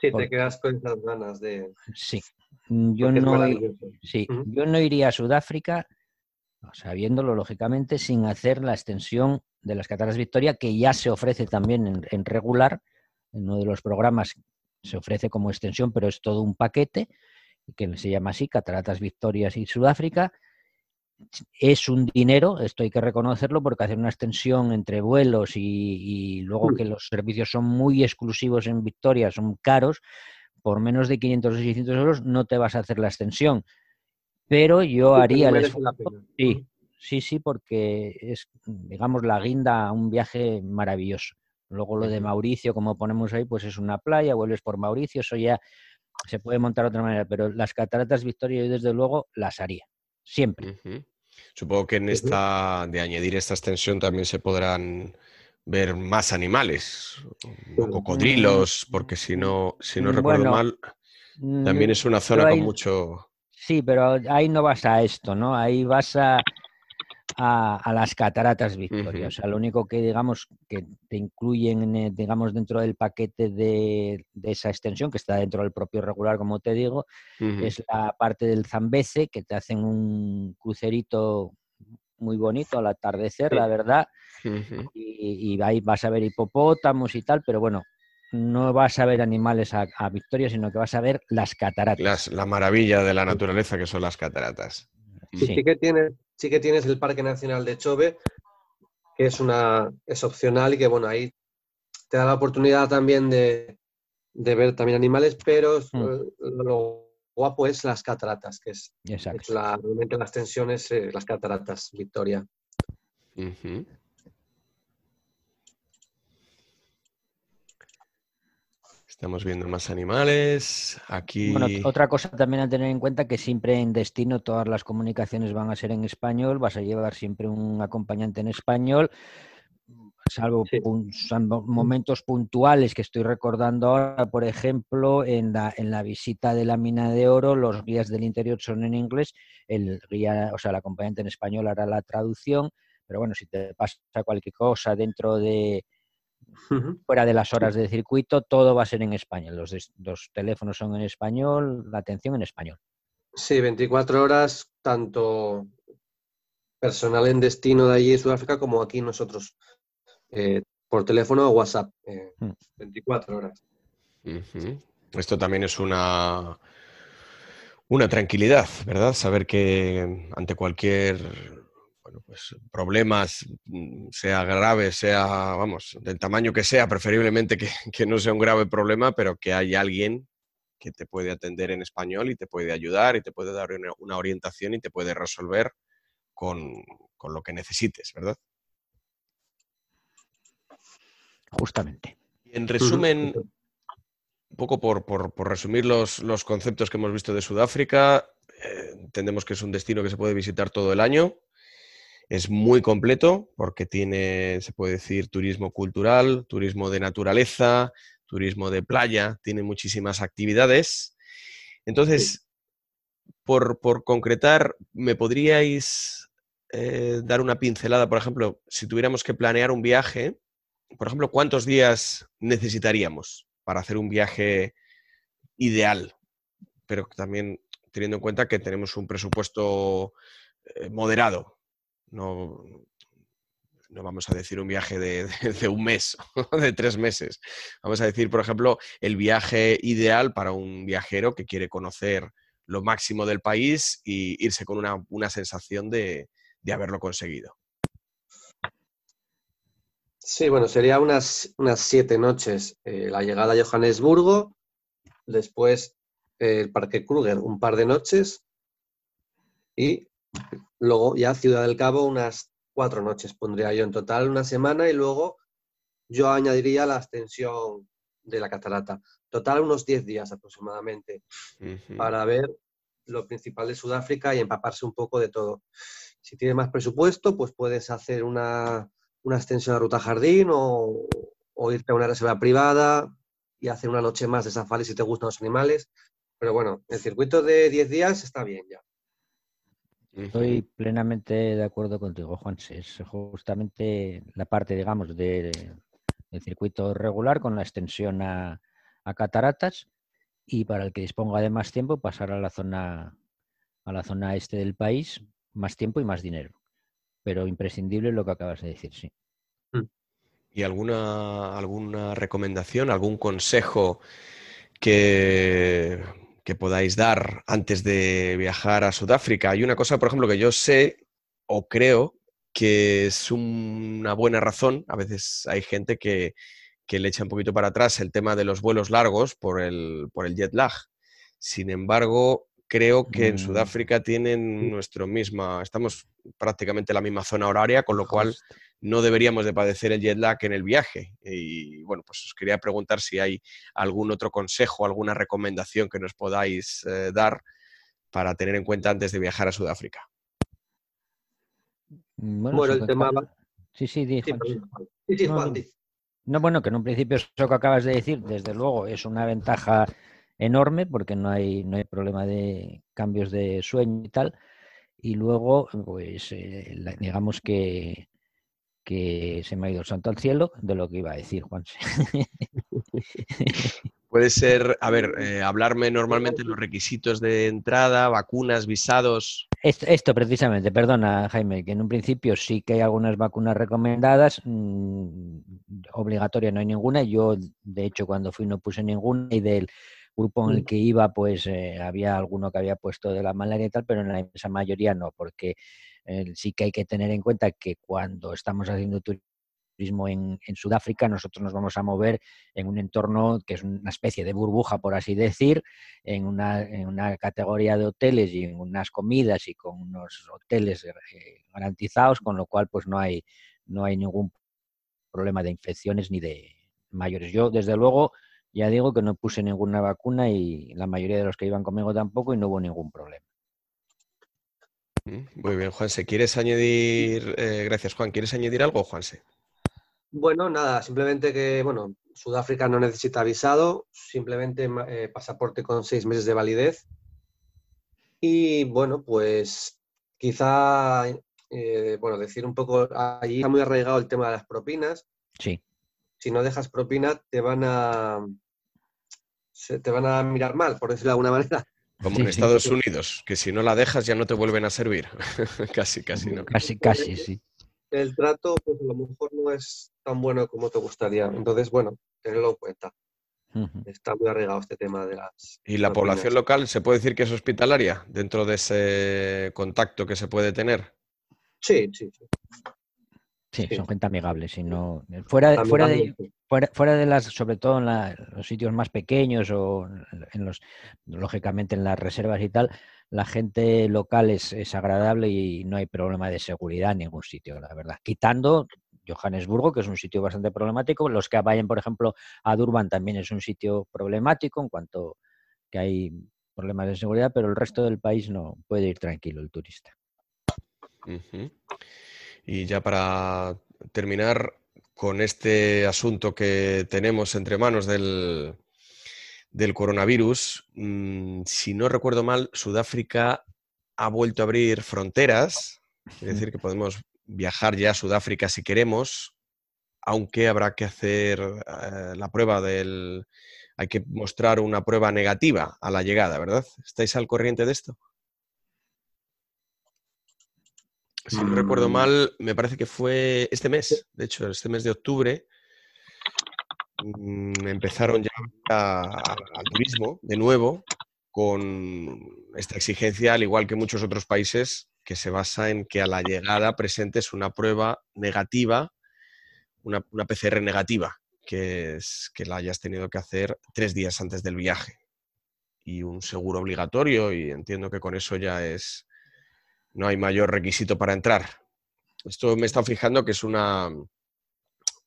Sí, te quedas con esas ganas de... Sí, yo no, sí, yo no iría a Sudáfrica, sabiéndolo lógicamente, sin hacer la extensión de las cataratas Victoria, que ya se ofrece también en, en regular, en uno de los programas se ofrece como extensión, pero es todo un paquete, que se llama así, Cataratas Victorias y Sudáfrica, es un dinero, esto hay que reconocerlo, porque hacer una extensión entre vuelos y, luego mm. que los servicios son muy exclusivos en Victoria, son caros, por menos de 500 o 600 euros no te vas a hacer la extensión. Pero yo haría el Sí, sí, sí, porque es, digamos, la guinda a un viaje maravilloso. Luego lo de Mauricio, como ponemos ahí, pues es una playa, vuelves por Mauricio, eso ya se puede montar de otra manera, pero las cataratas Victoria yo desde luego las haría siempre. Supongo que en esta, de añadir esta extensión también se podrán ver más animales, cocodrilos, porque si no, si no recuerdo mal, también mm, es una zona con mucho... Sí, pero ahí no vas a esto, ¿no? Ahí vas a, a, las cataratas Victoria. O sea, lo único que digamos que te incluyen, eh, digamos, dentro del paquete de, esa extensión, que está dentro del propio regular, como te digo, es la parte del Zambeze, que te hacen un crucerito muy bonito al atardecer, la verdad. y, ahí vas a ver hipopótamos y tal, pero bueno, no vas a ver animales a, Victoria, sino que vas a ver las cataratas. la maravilla de la naturaleza que son las cataratas. Sí, que tiene sí que tienes el Parque Nacional de Chove, que es, una, es opcional y que, bueno, ahí te da la oportunidad también de, ver también animales, pero mm. lo guapo es las cataratas, que es, la, realmente las tensiones, eh, las cataratas, Victoria. Estamos viendo más animales. Aquí. Bueno, otra cosa también a tener en cuenta que siempre en destino todas las comunicaciones van a ser en español, vas a llevar siempre un acompañante en español, salvo momentos puntuales que estoy recordando ahora, por ejemplo, en la, en la visita de la mina de oro, los guías del interior son en inglés, el guía, o sea, el acompañante en español hará la traducción, pero bueno, si te pasa cualquier cosa dentro de fuera de las horas de circuito, todo va a ser en español. Los, teléfonos son en español, la atención en español. Sí, 24 horas, tanto personal en destino de allí en Sudáfrica como aquí nosotros, eh, por teléfono o WhatsApp, 24 eh, mm. horas. Esto también es una, una tranquilidad, ¿verdad? Saber que ante cualquier bueno, pues, problemas, mm, sea grave, sea, vamos, del tamaño que sea, preferiblemente *laughs* que, no sea un grave problema, pero que hay alguien que te puede atender en español y te puede ayudar y te puede dar una, orientación y te puede resolver con, lo que necesites, ¿verdad? Justamente. en resumen, un poco por, resumir los, conceptos que hemos visto de Sudáfrica, eh, entendemos que es un destino que se puede visitar todo el año, es muy completo porque tiene, se puede decir, turismo cultural, turismo de naturaleza, turismo de playa, tiene muchísimas actividades. Entonces, por, concretar, ¿me podríais eh, dar una pincelada, por ejemplo, si tuviéramos que planear un viaje, por ejemplo, cuántos días necesitaríamos para hacer un viaje ideal? Pero también teniendo en cuenta que tenemos un presupuesto eh, moderado. No, no vamos a decir un viaje de, un mes *laughs* de tres meses. Vamos a decir, por ejemplo, el viaje ideal para un viajero que quiere conocer lo máximo del país y irse con una, sensación de, haberlo conseguido. Sí, bueno, sería unas, unas siete noches. Eh, la llegada a Johannesburgo, después eh, el Parque Kruger un par de noches y luego ya Ciudad del Cabo unas cuatro noches pondría yo en total, una semana y luego yo añadiría la extensión de la catarata. Total unos 10 días aproximadamente para ver lo principal de Sudáfrica y empaparse un poco de todo. Si tienes más presupuesto, pues puedes hacer una, extensión de ruta jardín o, o, irte a una reserva privada y hacer una noche más de safari si te gustan los animales. Pero bueno, el circuito de 10 días está bien ya. Estoy plenamente de acuerdo contigo, Juan. Es justamente la parte, digamos, del circuito regular con la extensión a, cataratas y para el que disponga de más tiempo pasar a la zona a la zona este del país, más tiempo y más dinero. Pero imprescindible lo que acabas de decir, sí. Mm. ¿Y alguna, alguna recomendación, algún consejo que que podáis dar antes de viajar a Sudáfrica. Hay una cosa, por ejemplo, que yo sé o creo que es una buena razón. A veces hay gente que, le echa un poquito para atrás el tema de los vuelos largos por el, por el jet lag. Sin embargo, creo que en mm. Sudáfrica tienen nuestro misma, estamos prácticamente en la misma zona horaria, con lo cual no deberíamos de padecer el jet lag en el viaje. Y bueno, pues os quería preguntar si hay algún otro consejo, alguna recomendación que nos podáis eh, dar para tener en cuenta antes de viajar a Sudáfrica. Mm, bueno, el tema... Sí, sí, di, no, bueno, que en un principio eso que acabas de decir, desde luego, es una ventaja enorme porque no hay, no hay problema de cambios de sueño y tal. Y luego, pues, eh, digamos que que se me ha ido el santo al cielo de lo que iba a decir, Juan. *laughs* Puede ser, a ver, eh, hablarme normalmente los requisitos de entrada, vacunas, visados. Esto, precisamente, perdona Jaime, que en un principio sí que hay algunas vacunas recomendadas, mm, obligatoria no hay ninguna. Yo, de hecho, cuando fui no puse ninguna y del grupo en el que iba, pues eh, había alguno que había puesto de la malaria y tal, pero en la inmensa mayoría no, porque sí que hay que tener en cuenta que cuando estamos haciendo turismo en, Sudáfrica, nosotros nos vamos a mover en un entorno que es una especie de burbuja, por así decir, en una, en una categoría de hoteles y en unas comidas y con unos hoteles eh, garantizados, con lo cual pues no hay, no hay ningún problema de infecciones ni de mayores. Yo, desde luego, ya digo que no puse ninguna vacuna y la mayoría de los que iban conmigo tampoco y no hubo ningún problema. Muy bien, Juanse. ¿Quieres añadir, eh, gracias Juan, ¿quieres añadir algo, Juanse? Bueno, nada, simplemente que, bueno, Sudáfrica no necesita visado, simplemente eh, pasaporte con seis meses de validez. Y bueno, pues quizá, eh, bueno, decir un poco, allí está muy arraigado el tema de las propinas. Sí. Si no dejas propina, te van a, te van a mirar mal, por decirlo de alguna manera. Como en Estados Unidos, que si no la dejas ya no te vuelven a servir. *laughs* casi, casi, ¿no? Casi, casi, sí. El trato, pues a lo mejor no es tan bueno como te gustaría. Entonces, bueno, tenlo en cuenta. Está muy arraigado este tema de las. ¿Y la población local se puede decir que es hospitalaria dentro de ese contacto que se puede tener? Sí, sí, sí. Sí, son gente amigable, sino fuera, fuera de fuera, de las, sobre todo en los sitios más pequeños o en los, lógicamente en las reservas y tal, la gente local es, agradable y no hay problema de seguridad en ningún sitio, la verdad. Quitando Johannesburgo, que es un sitio bastante problemático, los que vayan, por ejemplo, a Durban también es un sitio problemático en cuanto que hay problemas de seguridad, pero el resto del país no puede ir tranquilo el turista. Y ya para terminar, con este asunto que tenemos entre manos del, del coronavirus, mm, si no recuerdo mal, Sudáfrica ha vuelto a abrir fronteras, es decir, que podemos viajar ya a Sudáfrica si queremos, aunque habrá que hacer eh, la prueba del... Hay que mostrar una prueba negativa a la llegada, ¿verdad? ¿Estáis al corriente de esto? Si no recuerdo mm. mal, me parece que fue este mes, de hecho, este mes de octubre, mm, empezaron ya al turismo de nuevo con esta exigencia, al igual que muchos otros países, que se basa en que a la llegada presentes una prueba negativa, una, PCR negativa, que es que la hayas tenido que hacer tres días antes del viaje. Y un seguro obligatorio, y entiendo que con eso ya es, no hay mayor requisito para entrar. Esto me estado fijando que es una,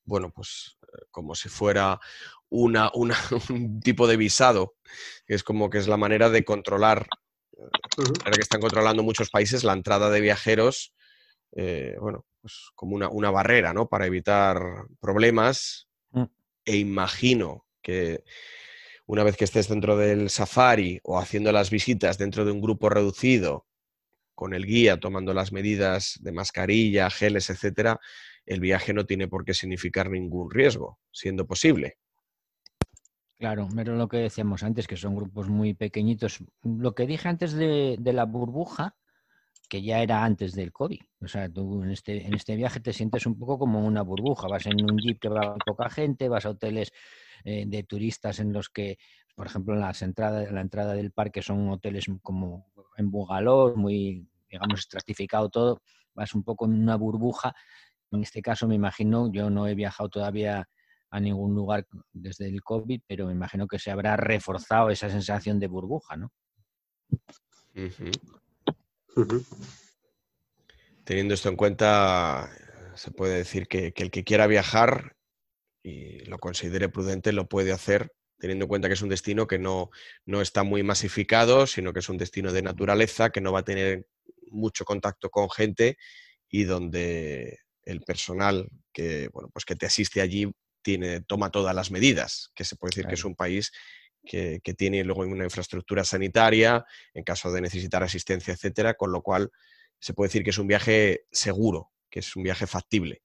bueno, pues eh, como si fuera una, *laughs* un tipo de visado, que es como que es la manera de controlar, ahora que están controlando muchos países, la entrada de viajeros, eh, bueno, pues como una, una, barrera, ¿no? Para evitar problemas. Mm. E imagino que una vez que estés dentro del safari o haciendo las visitas dentro de un grupo reducido con el guía tomando las medidas de mascarilla, geles, etcétera, el viaje no tiene por qué significar ningún riesgo, siendo posible. Claro, pero lo que decíamos antes, que son grupos muy pequeñitos. Lo que dije antes de, la burbuja, que ya era antes del COVID. O sea, tú en este, en este viaje te sientes un poco como una burbuja. Vas en un jeep que va poca gente, vas a hoteles eh, de turistas en los que, por ejemplo, en las entradas, la entrada del parque son hoteles como en bungalows, muy, digamos, estratificado todo, vas un poco en una burbuja. En este caso, me imagino, yo no he viajado todavía a ningún lugar desde el COVID, pero me imagino que se habrá reforzado esa sensación de burbuja, ¿no? Teniendo esto en cuenta, se puede decir que, que, el que quiera viajar y lo considere prudente lo puede hacer, teniendo en cuenta que es un destino que no, no está muy masificado, sino que es un destino de naturaleza, que no va a tener mucho contacto con gente y donde el personal que, bueno, pues que te asiste allí tiene, toma todas las medidas, que se puede decir que es un país que, tiene luego una infraestructura sanitaria en caso de necesitar asistencia, etcétera, con lo cual se puede decir que es un viaje seguro, que es un viaje factible.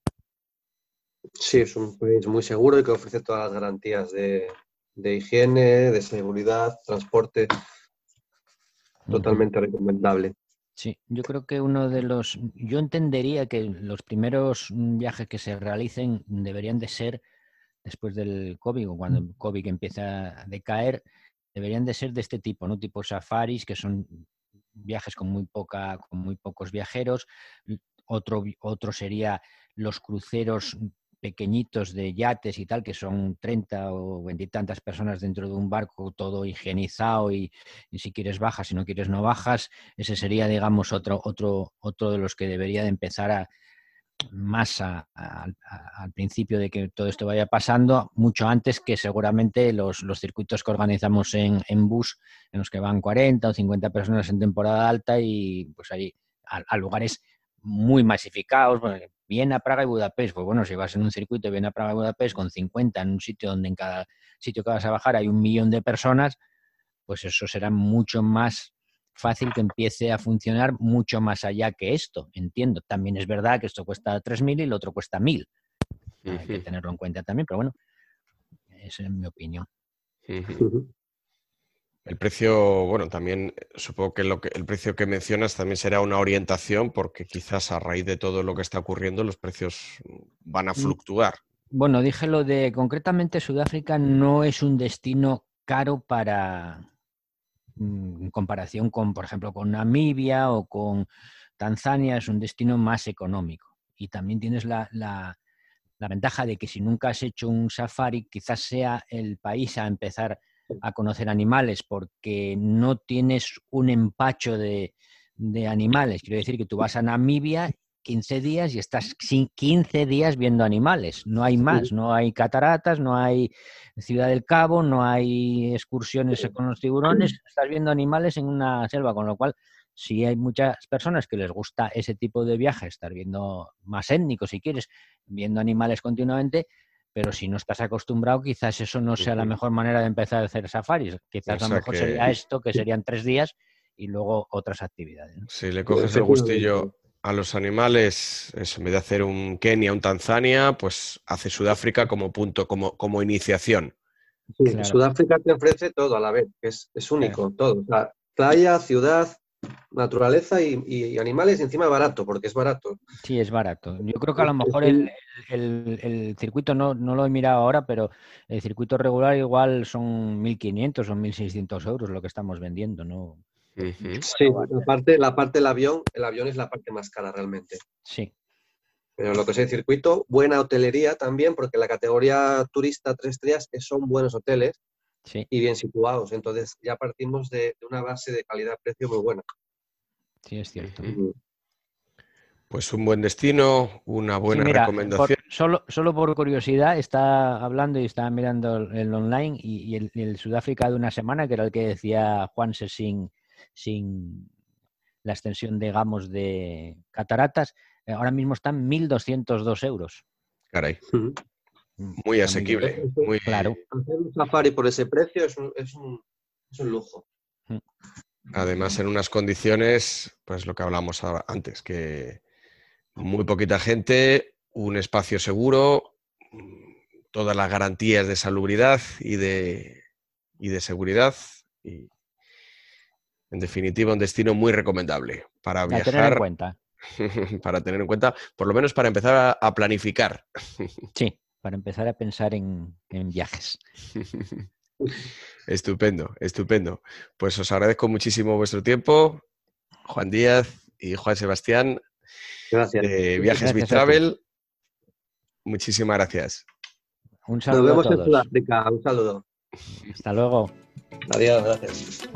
Sí, es un país muy seguro y que ofrece todas las garantías de, de higiene, de seguridad, transporte. Totalmente recomendable. Sí, yo creo que uno de los, yo entendería que los primeros viajes que se realicen deberían de ser después del COVID o cuando el COVID empieza a decaer, deberían de ser de este tipo, ¿no? Tipo safaris, que son viajes con muy poca, con muy pocos viajeros. Otro, otro sería los cruceros pequeñitos de yates y tal, que son 30 o 20 y tantas personas dentro de un barco, todo higienizado y, si quieres bajas, si no quieres no bajas, ese sería, digamos, otro, otro, otro de los que debería de empezar a más al principio de que todo esto vaya pasando, mucho antes que seguramente los, los circuitos que organizamos en, en, bus, en los que van 40 o 50 personas en temporada alta y pues ahí a lugares muy masificados, Viena, Praga y Budapest. Pues bueno, si vas en un circuito de Viena, Praga y Budapest con 50 en un sitio donde en cada sitio que vas a bajar hay un millón de personas, pues eso será mucho más fácil que empiece a funcionar mucho más allá que esto. Entiendo. También es verdad que esto cuesta 3.000 y el otro cuesta 1.000. Hay que tenerlo en cuenta también, pero bueno, esa es mi opinión. El precio, bueno, también eh, supongo que, lo que el precio que mencionas también será una orientación porque quizás a raíz de todo lo que está ocurriendo los precios van a mm. fluctuar. Bueno, dije lo de concretamente Sudáfrica no es un destino caro para mm, en comparación con, por ejemplo, con Namibia o con Tanzania, es un destino más económico. Y también tienes la, la ventaja de que si nunca has hecho un safari, quizás sea el país a empezar a conocer animales porque no tienes un empacho de, animales. Quiero decir que tú vas a Namibia 15 días y estás 15 días viendo animales. No hay más, no hay cataratas, no hay Ciudad del Cabo, no hay excursiones con los tiburones. *clears throat* Estás viendo animales en una selva, con lo cual sí hay muchas personas que les gusta ese tipo de viaje, estar viendo más étnicos si quieres, viendo animales continuamente, pero si no estás acostumbrado, quizás eso no sea la mejor manera de empezar a hacer safaris. Quizás lo mejor sería esto, que serían tres días y luego otras actividades. Si le coges el gustillo a los animales, eso, en vez de hacer un Kenia, un Tanzania, pues hace Sudáfrica como punto, como, como iniciación. Sí, Sudáfrica te ofrece todo a la vez, es, único, todo. O sea, playa, ciudad, naturaleza y, animales, y encima barato, porque es barato. Sí, es barato. Yo creo que a lo mejor el, circuito, no, no, lo he mirado ahora, pero el circuito regular igual son 1.500 o 1.600 euros lo que estamos vendiendo, ¿no? Sí, la parte, la parte del avión, el avión es la parte más cara realmente. Sí. Pero lo que es el circuito, buena hotelería también, porque la categoría turista tres estrellas son buenos hoteles y bien situados. Entonces ya partimos de, una base de calidad-precio muy buena. Sí, es cierto. Pues un buen destino, una buena recomendación. solo, solo por curiosidad, está hablando y está mirando el online y, el, Sudáfrica de una semana, que era el que decía Juan sin, sin la extensión, digamos, de cataratas, eh, ahora mismo están 1.202 euros. Caray. Muy asequible. Muy claro. Hacer un safari por ese precio es un, es un, es un lujo. Mm. Además, en unas condiciones, pues lo que hablamos antes, que muy poquita gente, un espacio seguro, todas las garantías de salubridad y de, y de seguridad. Y, en definitiva, un destino muy recomendable para viajar. Para tener en cuenta. *laughs* para tener en cuenta, por lo menos para empezar a planificar. Sí, para empezar a pensar en, viajes. *laughs* estupendo, estupendo. Pues os agradezco muchísimo vuestro tiempo, Juan Díaz y Juan Sebastián. Gracias. De Viajes Bit Travel. Muchísimas gracias. Un saludo. Nos vemos en Sudáfrica. Un saludo. Hasta luego. Adiós, gracias.